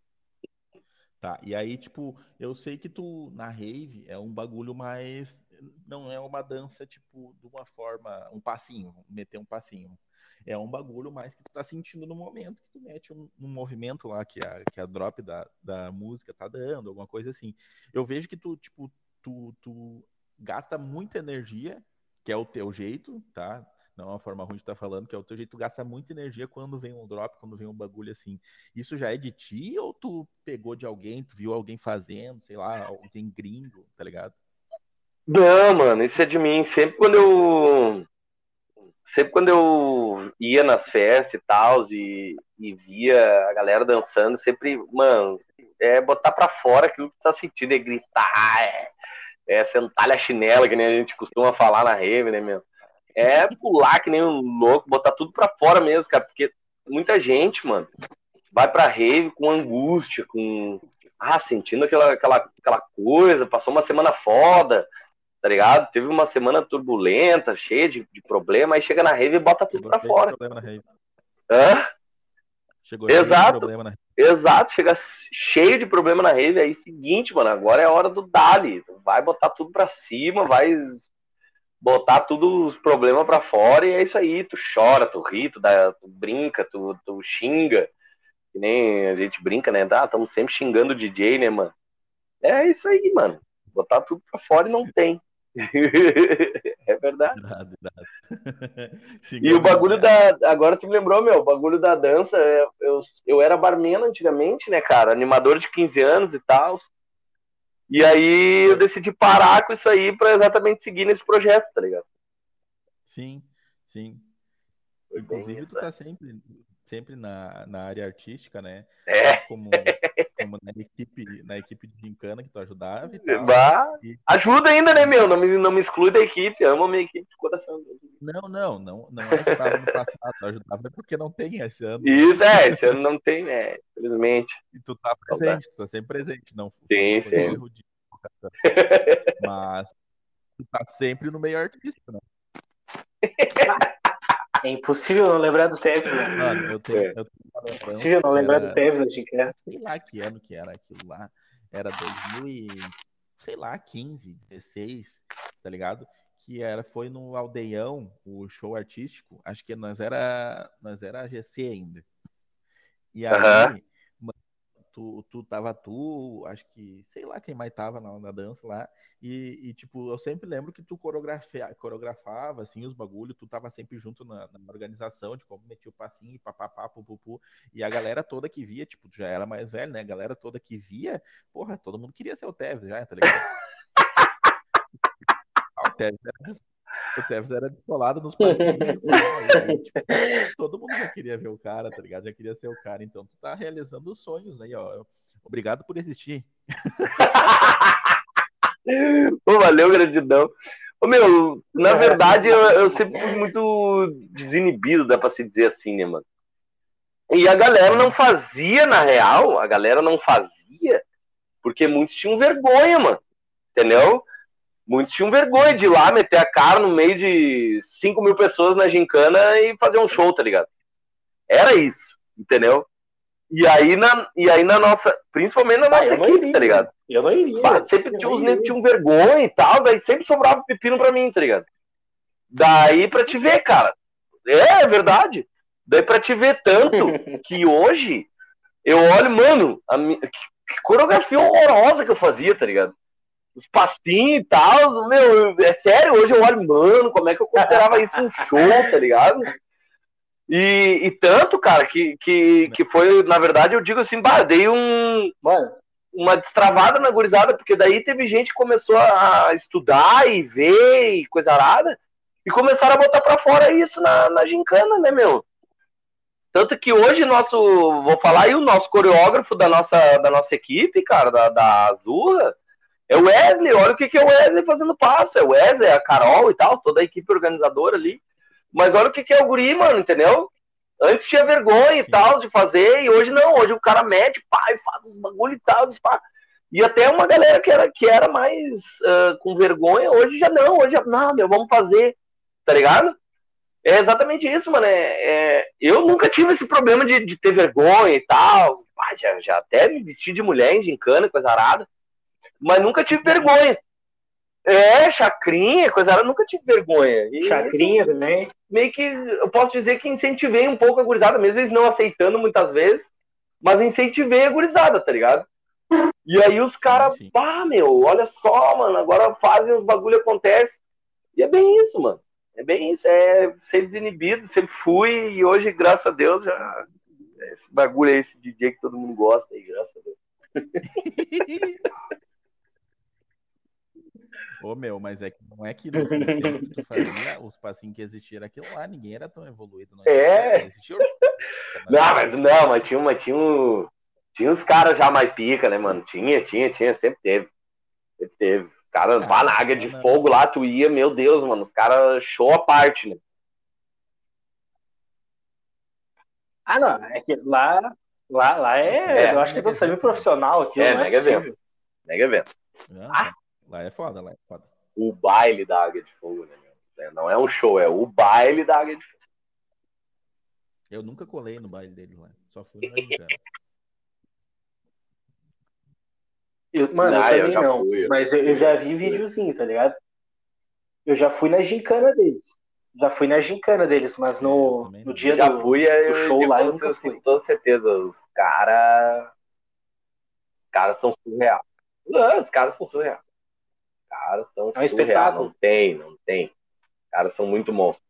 Tá, e aí, tipo, eu sei que tu, na rave, é um bagulho mais. Não é uma dança, tipo, de uma forma. Um passinho, meter um passinho é um bagulho mais que tu tá sentindo no momento que tu mete um, um movimento lá que a, que a drop da, da música tá dando, alguma coisa assim. Eu vejo que tu, tipo, tu, tu gasta muita energia, que é o teu jeito, tá? Não é uma forma ruim de estar tá falando, que é o teu jeito, tu gasta muita energia quando vem um drop, quando vem um bagulho assim. Isso já é de ti ou tu pegou de alguém, tu viu alguém fazendo, sei lá, alguém gringo, tá ligado? Não, mano, isso é de mim. Sempre quando eu sempre quando eu ia nas festas e tal, e, e via a galera dançando, sempre, mano, é botar pra fora aquilo que tá sentindo, é gritar, é, é sentar a chinela, que nem a gente costuma falar na rave, né, meu? É pular que nem um louco, botar tudo pra fora mesmo, cara, porque muita gente, mano, vai pra rave com angústia, com ah, sentindo aquela, aquela, aquela coisa, passou uma semana foda, tá ligado? Teve uma semana turbulenta, cheia de, de problema, aí chega na rave e bota tudo pra fora. Hã? Chegou Exato. Problema na... Exato, chega cheio de problema na rede. Aí, seguinte, mano, agora é a hora do Dali. Vai botar tudo pra cima, vai botar todos os problemas pra fora e é isso aí. Tu chora, tu ri, tu, dá, tu brinca, tu, tu xinga. Que nem a gente brinca, né? Ah, estamos sempre xingando o DJ, né, mano? É isso aí, mano. Botar tudo pra fora e não tem. é verdade. Irado, irado. e o bagulho da. Agora tu me lembrou, meu, o bagulho da dança. É, eu, eu era barman antigamente, né, cara? Animador de 15 anos e tal. E aí eu decidi parar com isso aí pra exatamente seguir nesse projeto, tá ligado? Sim, sim. Inclusive, tu tá sempre, sempre na, na área artística, né? É. Como, como na equipe, na equipe de gincana que tu ajudava e tal. Bah, e... Ajuda ainda, né, meu? Não me, não me exclui da equipe, amo a minha equipe de coração. Não, não, não, não ajudava no passado, ajudava porque não tem esse ano. Isso, é, esse ano não tem, né, infelizmente. E tu tá presente, tu tá sempre presente, não Sim, sim. Mas tu tá sempre no meio artístico, né? É impossível não lembrar do Tevez. Né? Mano, eu tenho, é. eu tenho impossível não lembrar era, do Tevez, acho que é. Sei lá que ano que era aquilo lá. Era 2000 e, sei lá, 15, 16, tá ligado? Que era, foi no Aldeião, o show artístico. Acho que nós era, nós era a GC ainda. E aí, tu, tu tava tu, acho que, sei lá quem mais tava na, na dança lá, e, e, tipo, eu sempre lembro que tu coreografia, coreografava, assim, os bagulhos, tu tava sempre junto na, na organização de como metia o passinho, papapá, pupupu, e a galera toda que via, tipo, tu já era mais velho, né, a galera toda que via, porra, todo mundo queria ser o Tevez já, tá ligado? o Tevez era o Tevez era descolado nos passinhos. Né? tipo, todo mundo já queria ver o cara, tá ligado? Já queria ser o cara. Então tu tá realizando os sonhos aí, ó. Obrigado por existir. Pô, valeu, gratidão. Ô, meu, na verdade, eu, eu, sempre fui muito desinibido, dá pra se dizer assim, né, mano? E a galera não fazia, na real, a galera não fazia, porque muitos tinham vergonha, mano. Entendeu? Muitos tinham vergonha de ir lá meter a cara no meio de 5 mil pessoas na gincana e fazer um show, tá ligado? Era isso, entendeu? E aí na, e aí na nossa, principalmente na nossa ah, equipe, iria, tá ligado? Eu não iria. sempre tinha, os negros tinham vergonha e tal, daí sempre sobrava pepino pra mim, tá ligado? Daí pra te ver, cara. É, é verdade. Daí pra te ver tanto que hoje eu olho, mano, a que, que coreografia horrorosa que eu fazia, tá ligado? Os passinhos e tal, meu, é sério, hoje eu olho, mano, como é que eu considerava isso um show, tá ligado? E, e tanto, cara, que, que, que foi, na verdade, eu digo assim, bah, dei um, uma destravada na gurizada, porque daí teve gente que começou a estudar e ver e coisa arada, e começaram a botar pra fora isso na, na gincana, né, meu? Tanto que hoje nosso, vou falar aí, o nosso coreógrafo da nossa, da nossa equipe, cara, da, da Azurra, é o Wesley, olha o que, que é o Wesley fazendo passo. É o Wesley, é a Carol e tal, toda a equipe organizadora ali. Mas olha o que, que é o Guri, mano, entendeu? Antes tinha vergonha e tal de fazer, e hoje não, hoje o cara mete, pai, faz os bagulho e tal, pá. E até uma galera que era, que era mais uh, com vergonha, hoje já não, hoje já, não, meu, vamos fazer, tá ligado? É exatamente isso, mano. É, é, eu nunca tive esse problema de, de ter vergonha e tal. Pá, já, já até me vesti de mulher em gincana, coisa arada mas nunca tive vergonha. É, chacrinha, coisa eu nunca tive vergonha. E chacrinha isso, também. Meio que eu posso dizer que incentivei um pouco a gurizada, mesmo eles não aceitando muitas vezes, mas incentivei a gurizada, tá ligado? E aí os caras, pá, meu, olha só, mano, agora fazem os bagulho acontece. E é bem isso, mano. É bem isso, é ser desinibido, sempre fui, e hoje, graças a Deus, já. Esse bagulho aí, esse DJ que todo mundo gosta aí, graças a Deus. Ô, meu, mas é que não é que tempo que tu fazia, os passinhos que existiam aquilo lá, ninguém era tão evoluído. Não é. Existia... não, mas não, mas tinha, uma, tinha, um, tinha uns caras já mais pica, né, mano? Tinha, tinha, tinha, sempre teve. Sempre teve. Cara, ah, pá, na águia de não. fogo lá, tu ia, meu Deus, mano, os caras show a parte, né? Ah, não, é que lá Lá, lá é, É. eu acho que é dançarino profissional aqui, É, não é mega possível. evento. Mega evento. Não, Ah. Lá é foda, lá é foda. O baile da Águia de Fogo, né? meu? É, Não é um show, é o baile da Águia de Fogo. Eu nunca colei no baile dele lá. Só fui na gincana. Eu- mano, Não, eu eu também já não. fui, eu mas eu, eu já vi videozinho, tá ligado? Eu já fui na gincana deles. Já fui na gincana deles, mas no, no dia Já do. fui, eu do show lá, eu nunca assim, fui. com toda certeza, os caras. Os caras são surreal. Não, os caras são surreal. Os caras são É um espetáculo. Não tem, não tem. Os caras são muito monstros.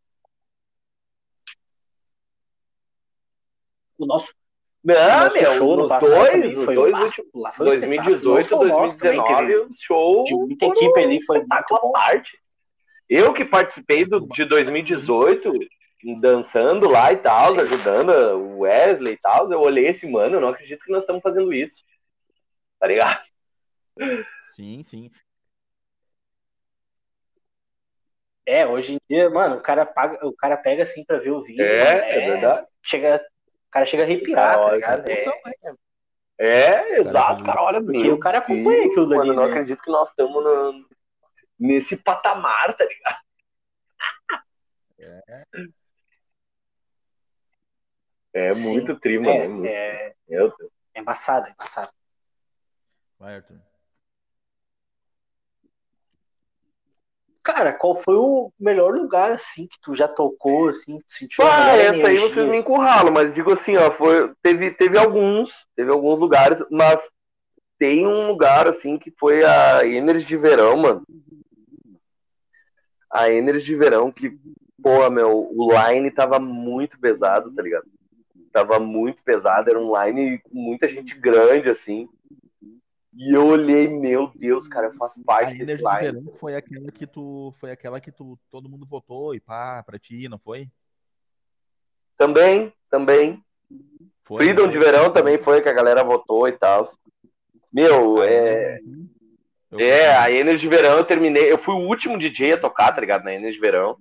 O nosso, o Não, nosso meu, show passado dois, os foi dois últimos. lá foi um espetáculo. 2018 Não só o nosso também, 2019, teve o show. de muita equipe ali, foi muito bom. à parte. Eu que participei do, de 2018, dançando lá e tal, ajudando o Wesley e tal, eu olhei esse mano, eu não acredito que nós estamos fazendo isso. Tá ligado? Sim, sim. É, hoje em dia, mano, o cara, paga, o cara pega assim pra ver o vídeo. É, mano, é verdade. Chega, o cara chega a arrepiar, Cara, tá ligado? É, né? É, exato, Cara, cara, olha Porque meu o cara acompanha Deus, aquilo dali, Mano, eu não né? acredito que nós estamos no- nesse patamar, tá ligado? É Sim. muito tri, mano. é, É, muito. é, Meu Deus. é embaçado, é embaçado. Vai, Arthur. Cara, qual foi o melhor lugar, assim, que tu já tocou, assim, que tu sentiu Ah, essa aí energia? vocês me encurralam, mas digo assim, ó, foi, teve, teve alguns, teve alguns lugares, mas tem um lugar, assim, que foi a Energy de Verão, mano. A Energy de Verão, que, pô, meu, o line tava muito pesado, tá ligado? Tava muito pesado, era um line com muita gente grande, assim. E eu olhei, meu Deus, cara, eu faço A parte desse Energy de line. Verão foi aquela que tu. Foi aquela que tu todo mundo votou e pá, pra ti, não foi? Também, também. Foi, Freedom não de? Verão também foi que a galera votou e tal. Meu, A é. Eu- É, a Energy de Verão eu terminei. Eu fui o último DJ a tocar, tá ligado? Na Energy de Verão.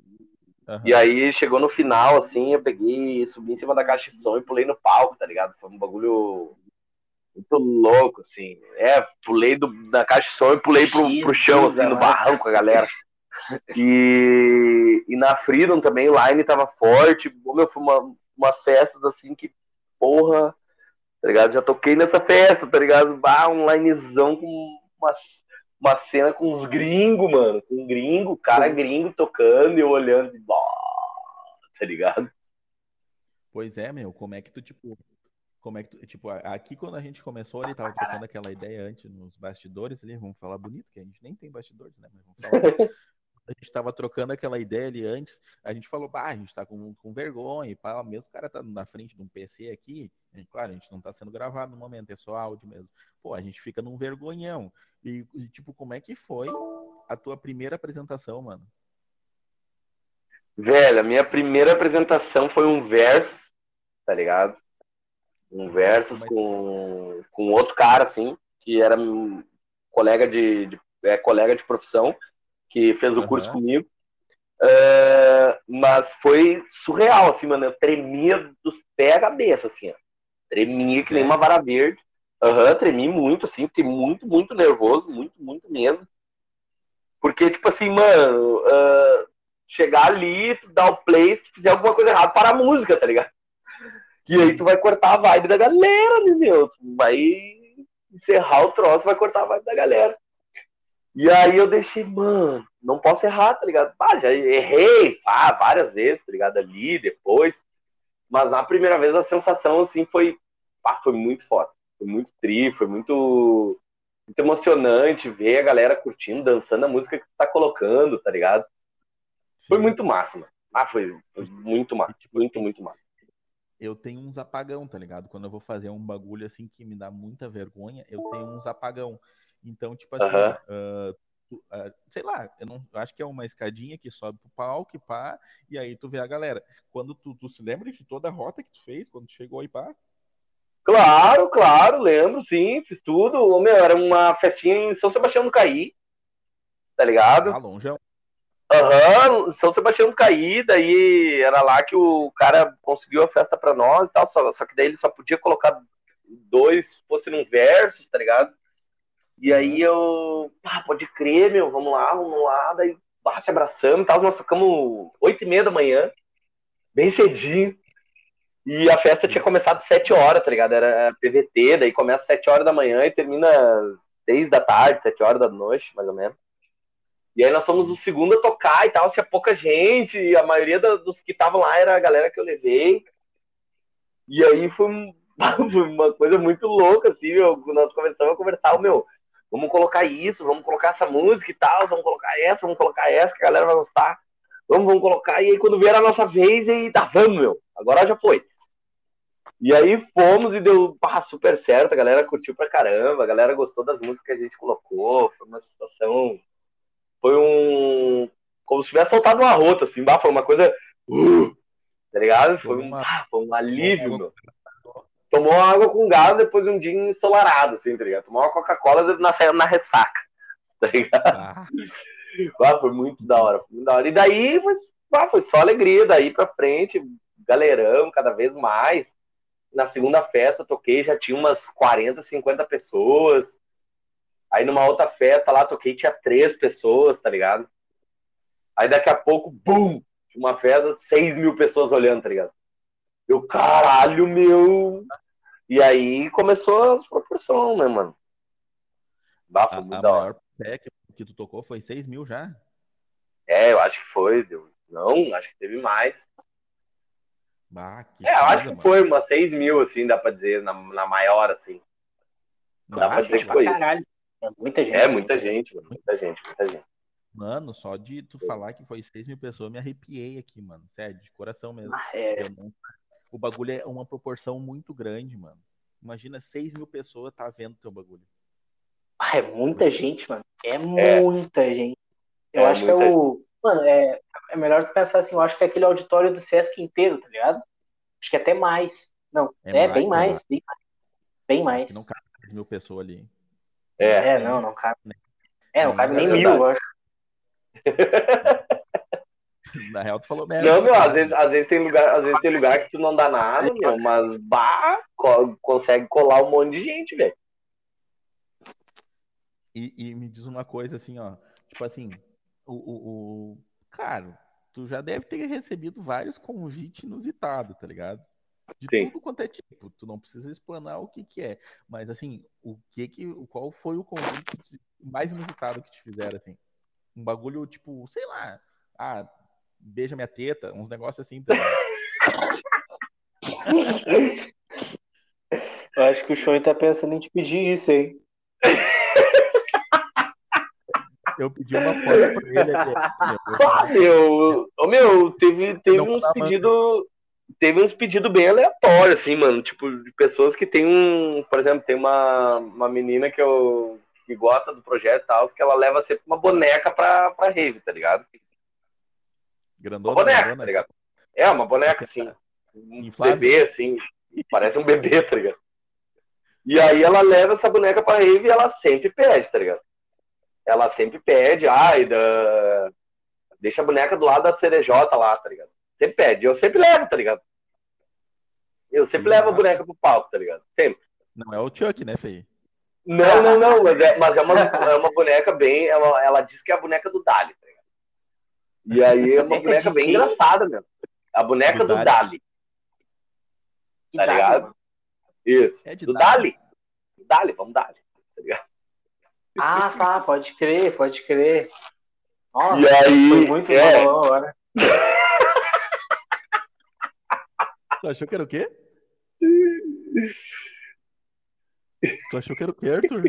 Aham. E aí chegou no final, assim, eu peguei, subi em cima da caixa de som e pulei no palco, tá ligado? Foi um bagulho muito louco, assim. É, pulei do, da caixa de som e pulei pro, pro chão, assim, no barranco com a galera. E, e na Freedom também o line tava forte. Meu, foi uma, umas festas assim que, porra, tá ligado? Já toquei nessa festa, tá ligado? Bah, um linezão com uma, uma cena com uns gringos, mano. Com um gringo, cara gringo tocando e eu olhando assim, bah, tá ligado? Pois é, meu, como é que tu, tipo, como é que tu, tipo, aqui quando a gente começou, ele tava trocando aquela ideia antes nos bastidores ali, vamos falar bonito, que a gente nem tem bastidores, né, mas vamos falar. A gente tava trocando aquela ideia ali antes, a gente falou, bah, a gente tá com, com vergonha e pá, mesmo o cara tá na frente de um PC aqui, e, claro, a gente não tá sendo gravado no momento, é só áudio mesmo. Pô, a gente fica num vergonhão. E, e, tipo, como é que foi a tua primeira apresentação, mano? Velho, a minha primeira apresentação foi um versus, tá ligado? Um versus Mas- com, com outro cara, assim, que era um colega de, de- é, colega de profissão, que fez o Aham. curso comigo. É, mas foi surreal, assim, mano. Eu tremia dos pés à cabeça, assim, ó. Tremia que nem uma vara verde. Aham, tremi muito, assim, fiquei muito, muito nervoso, muito, muito mesmo. Porque, tipo assim, mano, ah, chegar ali, tu dar o play, se tu fizer alguma coisa errada, para a música, tá ligado? E aí tu vai cortar a vibe da galera, né, meu? Tu vai encerrar o troço, vai cortar a vibe da galera. E aí eu deixei, mano, não posso errar, tá ligado? Ah, já errei, pá, várias vezes, tá ligado? Ali, depois. Mas na primeira vez a sensação, assim, foi, pá, foi muito foda. Foi muito tri, foi muito, muito emocionante ver a galera curtindo, dançando a música que tu tá colocando, tá ligado? Foi muito massa, mano. Ah, foi, foi muito massa. Muito, muito massa. Eu tenho uns apagão, tá ligado? Quando eu vou fazer um bagulho assim que me dá muita vergonha, eu tenho uns apagão. Então, tipo assim, ah, tu- ah, sei lá, eu não eu acho que é uma escadinha que sobe pro palco e pá, e aí tu vê a galera. Quando tu, tu se lembra de toda a rota que tu fez quando tu chegou aí pá? Claro, claro, lembro, sim, fiz tudo. Meu, era uma festinha em São Sebastião do Caí, tá ligado? Ah, longeão. Aham, São Sebastião do Caí, daí era lá que o cara conseguiu a festa pra nós e tal, só, só que daí ele só podia colocar dois fosse num verso, tá ligado? E aí eu, ah, pode crer, meu, vamos lá, vamos lá. Daí, ah, se abraçando e tal. Nós tocamos oito e meia da manhã, bem cedinho. E a festa tinha começado sete horas, tá ligado? Era PVT, daí começa sete horas da manhã e termina seis da tarde, sete horas da noite, mais ou menos. E aí nós fomos o segundo a tocar e tal, tinha pouca gente, e a maioria dos que estavam lá era a galera que eu levei. E aí foi, foi uma coisa muito louca, assim, meu, nós começamos a conversar, meu, vamos colocar isso, vamos colocar essa música e tal, vamos colocar essa, vamos colocar essa, que a galera vai gostar. Vamos, vamos colocar. E aí quando vier a nossa vez, aí tá, vamos, meu, agora já foi. E aí fomos e deu super certo, a galera curtiu pra caramba, a galera gostou das músicas que a gente colocou, foi uma situação. Foi um. Como se tivesse soltado uma rota, assim, bah, foi uma coisa. Uh, tá ligado? Foi um, ah, foi um alívio, meu. Tomou água com gás depois de um dia ensolarado, assim, tá ligado? Tomou uma Coca-Cola na, na ressaca, tá ligado? Ah. ah. foi muito da hora, muito da hora. E daí foi, ah, foi só alegria, daí pra frente, galerão cada vez mais. Na segunda festa, toquei, já tinha umas 40, 50 pessoas. Aí numa outra festa lá, toquei, tinha três pessoas, tá ligado? Aí daqui a pouco, bum! Uma festa, 6 mil pessoas olhando, tá ligado? Eu, caralho, meu! E aí começou as proporções, né, mano? Bafo, a, a maior pé que tu tocou foi 6 mil já? É, eu acho que foi. Deu... Não, acho que teve mais. Bah, é, eu acho que mano. foi umas 6 mil, assim, dá pra dizer, na, na maior, assim. Dá pra dizer que foi caralho. É muita gente. É, muita gente, mano. Muita gente, muita gente. Mano, só de tu falar que foi 6 mil pessoas, eu me arrepiei aqui, mano. Sério, de coração mesmo. Ah, é. Não... O bagulho é uma proporção muito grande, mano. Imagina 6 mil pessoas tá vendo teu bagulho. Ah, é muita gente, mano. É, é. muita gente. Eu é acho que é o. Mano, é, é melhor pensar assim, eu acho que é aquele auditório do Sesc inteiro, tá ligado? Acho que até mais. Não, é, é mais, bem, mais, bem mais, bem mais. Não cabe mil pessoas ali. É, é não, não cabe. É, não cabe nem mil, eu acho. Na real, tu falou merda. Não, meu, às vezes, às vezes tem lugar, às vezes tem lugar que tu não dá nada, meu, mas bah, co consegue colar um monte de gente, velho. E, e, me diz uma coisa assim, ó. Tipo assim, o, o, o, Cara, tu já deve ter recebido vários convites inusitados, tá ligado? De Sim. tudo quanto é tipo. Tu não precisa explanar o que que é. Mas assim, o que que. Qual foi o convite mais inusitado que te fizeram, assim? Um bagulho, tipo, sei lá. Ah, beija minha teta, uns negócios assim também. Eu acho que o Show tá pensando em te pedir isso, hein? Eu pedi uma foto pra ele aqui. Ah, meu, meu, teve, teve uns pedidos. Teve uns pedidos bem aleatórios, assim, mano. Tipo, de pessoas que tem um. Por exemplo, tem uma, uma menina que eu que gosta do projeto e tal, que ela leva sempre uma boneca pra, pra rave, tá ligado? Grandona, uma boneca, grandona. tá ligado? É, uma boneca, assim. Um Inflável. bebê, assim. Parece um bebê, tá ligado? E aí ela leva essa boneca pra rave e ela sempre pede, tá ligado? Ela sempre pede, ai, da... deixa a boneca do lado da cerejota lá, tá ligado? Sempre pede. Eu sempre levo, tá ligado? Eu sempre levo a boneca pro palco, tá ligado? Sempre. Não é o Chuck, né, Fei? Não, não, não, mas é, mas é, uma, é uma boneca bem. Ela, ela diz que é a boneca do Dali, tá ligado? E aí é uma boneca bem engraçada mesmo. A boneca do, do Dali. Tá ligado? Isso. É do Dali. Dali, vamos Dali. Tá ligado? Ah, tá, pode crer, pode crer. Nossa, e aí, foi muito é... agora. Tu achou que era o quê? Tu achou que era o quê, Arthur?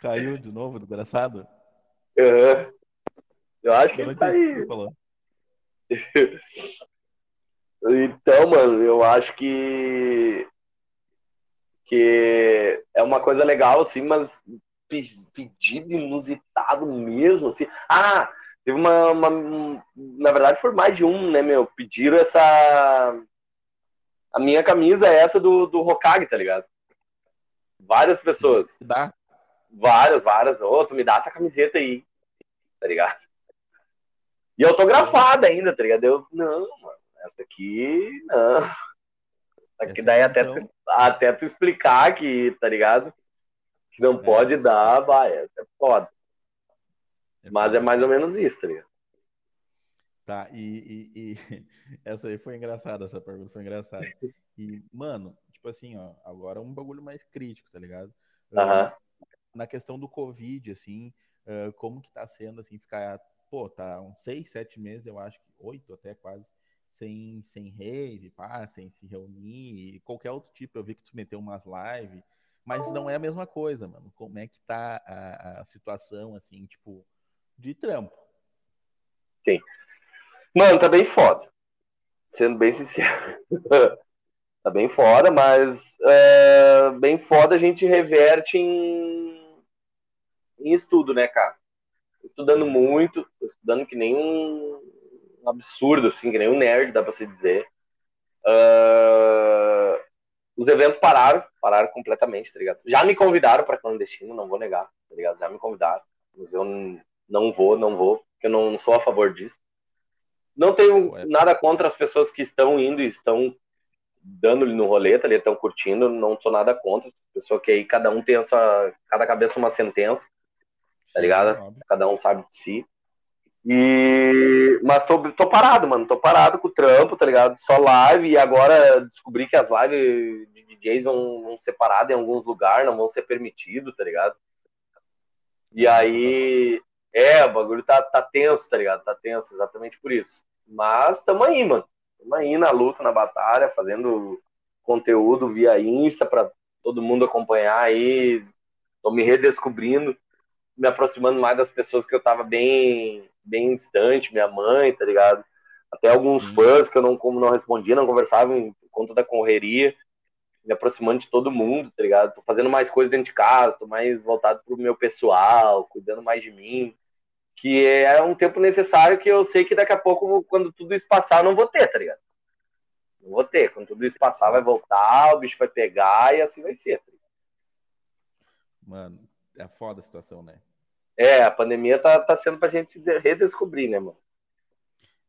Caiu de novo, desgraçado? Uhum. Eu acho que ele tá aí. Então, mano, eu acho que que é uma coisa legal, assim, mas pedido inusitado mesmo, assim. Ah, teve uma, uma, Na verdade, foi mais de um, né, meu? Pediram essa. A minha camisa é essa do, do Hokage, tá ligado? Várias pessoas. Dá? Várias, várias. Ô, oh, tu me dá essa camiseta aí, tá ligado? E autografada ainda, tá ligado? Eu, não, mano, essa aqui, não. Que daí até, tu, até tu explicar que, tá ligado? Que não é. pode dar, vai, é foda. É Mas é mais ou menos isso, tá ligado? Tá, e, e, e, essa aí foi engraçada, essa pergunta foi engraçada. E, mano, tipo assim, ó, agora é um bagulho mais crítico, tá ligado? Na questão do Covid, assim, como que tá sendo, assim, ficar, pô, tá uns seis, sete meses, eu acho que oito até quase, sem, sem rede, pá, sem se reunir, qualquer outro tipo. Eu vi que tu meteu umas lives, mas não é a mesma coisa, mano. Como é que tá a, a situação, assim, tipo, de trampo? Sim. Mano, tá bem foda. Sendo bem sincero. tá bem foda, mas é, bem foda a gente reverte em, em estudo, né, cara? Estudando muito, estudando que nem um absurdo, assim, que nem um nerd, dá pra se dizer. Uh, os eventos pararam, pararam completamente, tá ligado? Já me convidaram para clandestino, não vou negar, tá ligado? Já me convidaram, mas eu não vou, não vou, porque eu não sou a favor disso. Não tenho nada contra as pessoas que estão indo e estão dando-lhe no rolê, tá Estão curtindo, não sou nada contra. Pessoa que aí cada um tem essa. Cada cabeça uma sentença, tá ligado? Cada um sabe de si. E... Mas tô, tô parado, mano. Tô parado com o trampo, tá ligado? Só live. E agora descobri que as lives de DJs vão, vão ser paradas em alguns lugares, não vão ser permitidos, tá ligado? E aí. É, o bagulho tá, tá tenso, tá ligado? Tá tenso, exatamente por isso. Mas tamo aí, mano. Tamo aí na luta, na batalha, fazendo conteúdo via Insta pra todo mundo acompanhar aí. Tô me redescobrindo, me aproximando mais das pessoas que eu tava bem bem distante, minha mãe, tá ligado? Até alguns fãs que eu não, como não respondia, não conversava por conta da correria, me aproximando de todo mundo, tá ligado? Tô fazendo mais coisas dentro de casa, tô mais voltado pro meu pessoal, cuidando mais de mim, que é um tempo necessário que eu sei que daqui a pouco, quando tudo isso passar, eu não vou ter, tá ligado? Não vou ter. Quando tudo isso passar, vai voltar, o bicho vai pegar e assim vai ser. Tá Mano, é foda a situação, né? É, a pandemia tá, tá sendo pra gente se redescobrir, né, mano?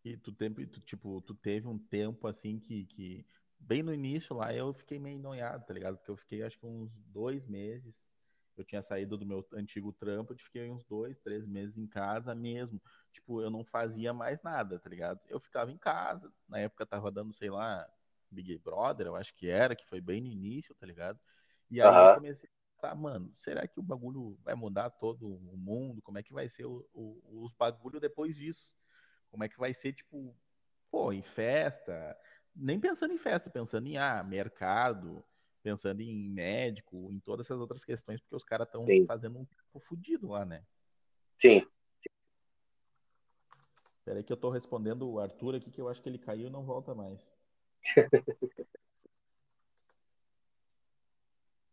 E tu, tempo, tu, tipo, tu teve um tempo assim que, que. Bem no início lá eu fiquei meio noiado, tá ligado? Porque eu fiquei acho que uns dois meses. Eu tinha saído do meu antigo trampo, eu fiquei uns dois, três meses em casa mesmo. Tipo, eu não fazia mais nada, tá ligado? Eu ficava em casa. Na época tava dando, sei lá, Big Brother, eu acho que era, que foi bem no início, tá ligado? E aí uhum. eu comecei pensar, mano, será que o bagulho vai mudar todo o mundo? Como é que vai ser o, o, os bagulho depois disso? Como é que vai ser, tipo, pô, em festa? Nem pensando em festa, pensando em ah, mercado, pensando em médico, em todas essas outras questões, porque os caras estão fazendo um tempo fudido lá, né? Sim. Peraí que eu tô respondendo o Arthur aqui, que eu acho que ele caiu e não volta mais.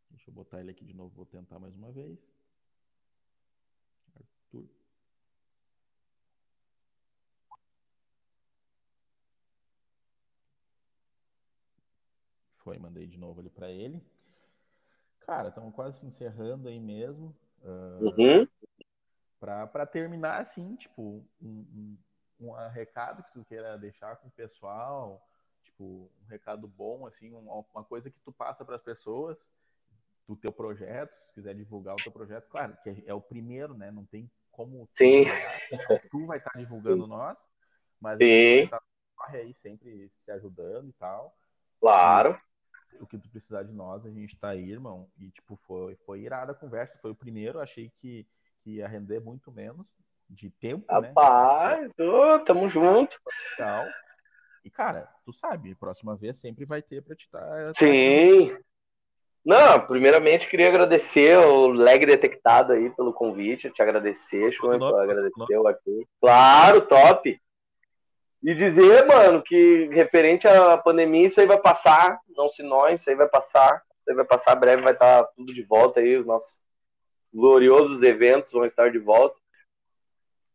Deixa eu botar ele aqui de novo, vou tentar mais uma vez. Arthur. Foi, mandei de novo ali para ele. Cara, estamos quase se encerrando aí mesmo. Uh, uhum. Para terminar, assim, tipo, um, um, um, recado que tu queira deixar com o pessoal, tipo, um recado bom, assim, uma, uma coisa que tu passa para as pessoas do teu projeto, se quiser divulgar o teu projeto, claro, que é, é o primeiro, né? Não tem como Sim. Tu, tu vai estar divulgando Sim. nós, mas Sim. vai estar aí sempre se ajudando e tal. Claro. O que tu precisar de nós, a gente tá aí, irmão. E tipo, foi, foi irada a conversa. Foi o primeiro, achei que, que ia render muito menos de tempo, né? Rapaz, né? Ô, tamo junto. Tal. E, cara, tu sabe, próxima vez sempre vai ter pra te estar. Sim. Não, primeiramente queria agradecer o leg detectado aí pelo convite, te agradecer, show, agradecer o Arthur. Claro, top. E dizer, mano, que referente à pandemia, isso aí vai passar, não se nós, isso aí vai passar, isso aí vai passar breve, vai estar tudo de volta aí, os nossos gloriosos eventos vão estar de volta.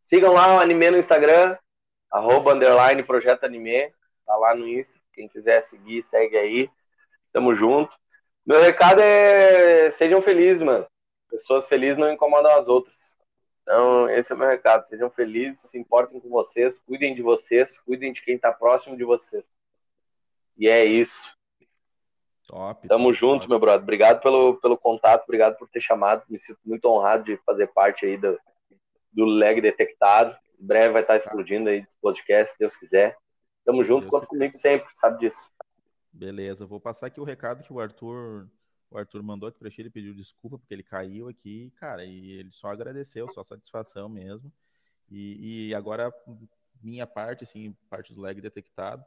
Sigam lá o Anime no Instagram, arroba, underline, projeto anime, tá lá no Insta, quem quiser seguir, segue aí, tamo junto. Meu recado é sejam felizes, mano. Pessoas felizes não incomodam as outras. Então, esse é o meu recado. Sejam felizes, se importem com vocês, cuidem de vocês, cuidem de quem está próximo de vocês. E é isso. Top. Tamo top, junto, top. meu brother. Obrigado pelo, pelo contato, obrigado por ter chamado. Me sinto muito honrado de fazer parte aí do, do leg detectado. Em breve vai estar explodindo aí do podcast, se Deus quiser. Tamo junto, Deus conta comigo sempre, sabe disso. Beleza, vou passar aqui o recado que o Arthur o Arthur mandou aqui pra ele pediu desculpa porque ele caiu aqui, cara, e ele só agradeceu, só satisfação mesmo. E, e agora, minha parte, assim, parte do leg detectado,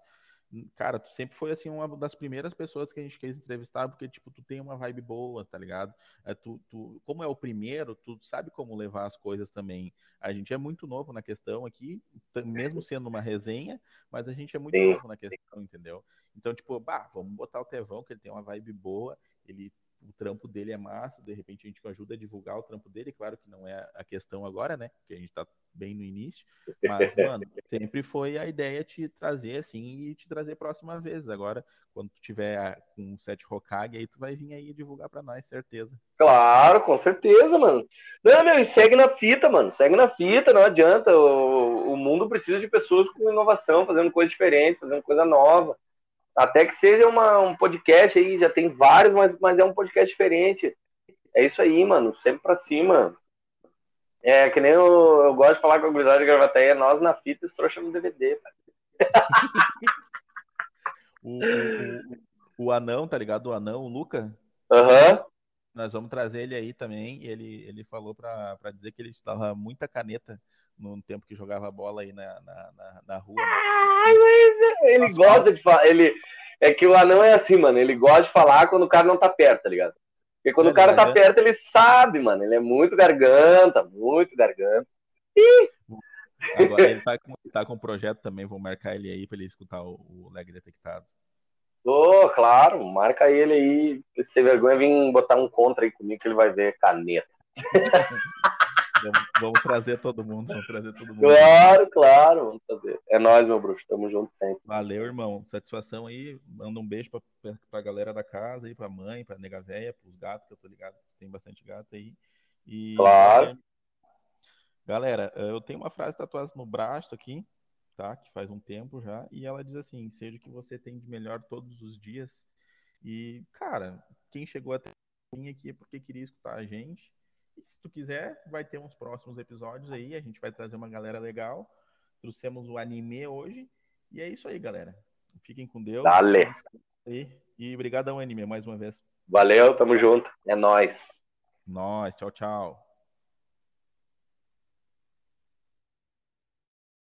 cara, tu sempre foi assim uma das primeiras pessoas que a gente quis entrevistar, porque tipo, tu tem uma vibe boa, tá ligado? É, tu, tu, como é o primeiro, tu sabe como levar as coisas também. A gente é muito novo na questão aqui, mesmo sendo uma resenha, mas a gente é muito novo na questão, entendeu? Então, tipo, bah, vamos botar o Tevão, que ele tem uma vibe boa, ele o trampo dele é massa, de repente a gente ajuda a divulgar o trampo dele, claro que não é a questão agora, né? Porque a gente tá bem no início, mas, mano, sempre foi a ideia te trazer assim e te trazer próxima vez. Agora, quando tu tiver com o set Hokage, aí tu vai vir aí divulgar para nós, certeza. Claro, com certeza, mano. Não, meu, e segue na fita, mano. Segue na fita, não adianta. O, o mundo precisa de pessoas com inovação, fazendo coisa diferente, fazendo coisa nova. Até que seja uma, um podcast aí, já tem vários, mas, mas é um podcast diferente. É isso aí, mano. Sempre pra cima. É, que nem eu, eu gosto de falar com a gurizada de Gravataí, é nós na fita e os trouxa no DVD. o, o, o, anão, tá ligado? O anão, o Luca. Aham. Uhum. Nós vamos trazer ele aí também. Ele, ele falou pra, pra dizer que ele estava muita caneta no tempo que jogava bola aí na, na, na, na rua. Ai, mas ele Nossa, gosta de falar. Ele, é que o anão é assim, mano. Ele gosta de falar quando o cara não tá perto, tá ligado? Porque quando é, o cara tá é. perto, ele sabe, mano. Ele é muito garganta, muito garganta. Ih! Agora ele tá com, tá com um projeto também, vou marcar ele aí pra ele escutar o, o leg detectado. Ô, oh, claro, marca ele aí. Se vergonha, vem botar um contra aí comigo que ele vai ver caneta. Vamos, vamos, trazer todo mundo, vamos trazer todo mundo. Claro, claro, vamos trazer. É nóis, meu bruxo, tamo junto sempre. Valeu, irmão. Satisfação aí. Manda um beijo pra, pra galera da casa aí, pra mãe, pra nega véia, pros gatos, que eu tô ligado que tem bastante gato aí. E, claro. Galera, eu tenho uma frase tatuada no braço aqui, tá? Que faz um tempo já, e ela diz assim: seja o que você tem de melhor todos os dias. E, cara, quem chegou até mim aqui é porque queria escutar a gente. Se tu quiser, vai ter uns próximos episódios aí. A gente vai trazer uma galera legal. Trouxemos o anime hoje. E é isso aí, galera. Fiquem com Deus. Dale. E, e obrigadão, anime, mais uma vez. Valeu, tamo junto. É nóis. Nós. Tchau, tchau.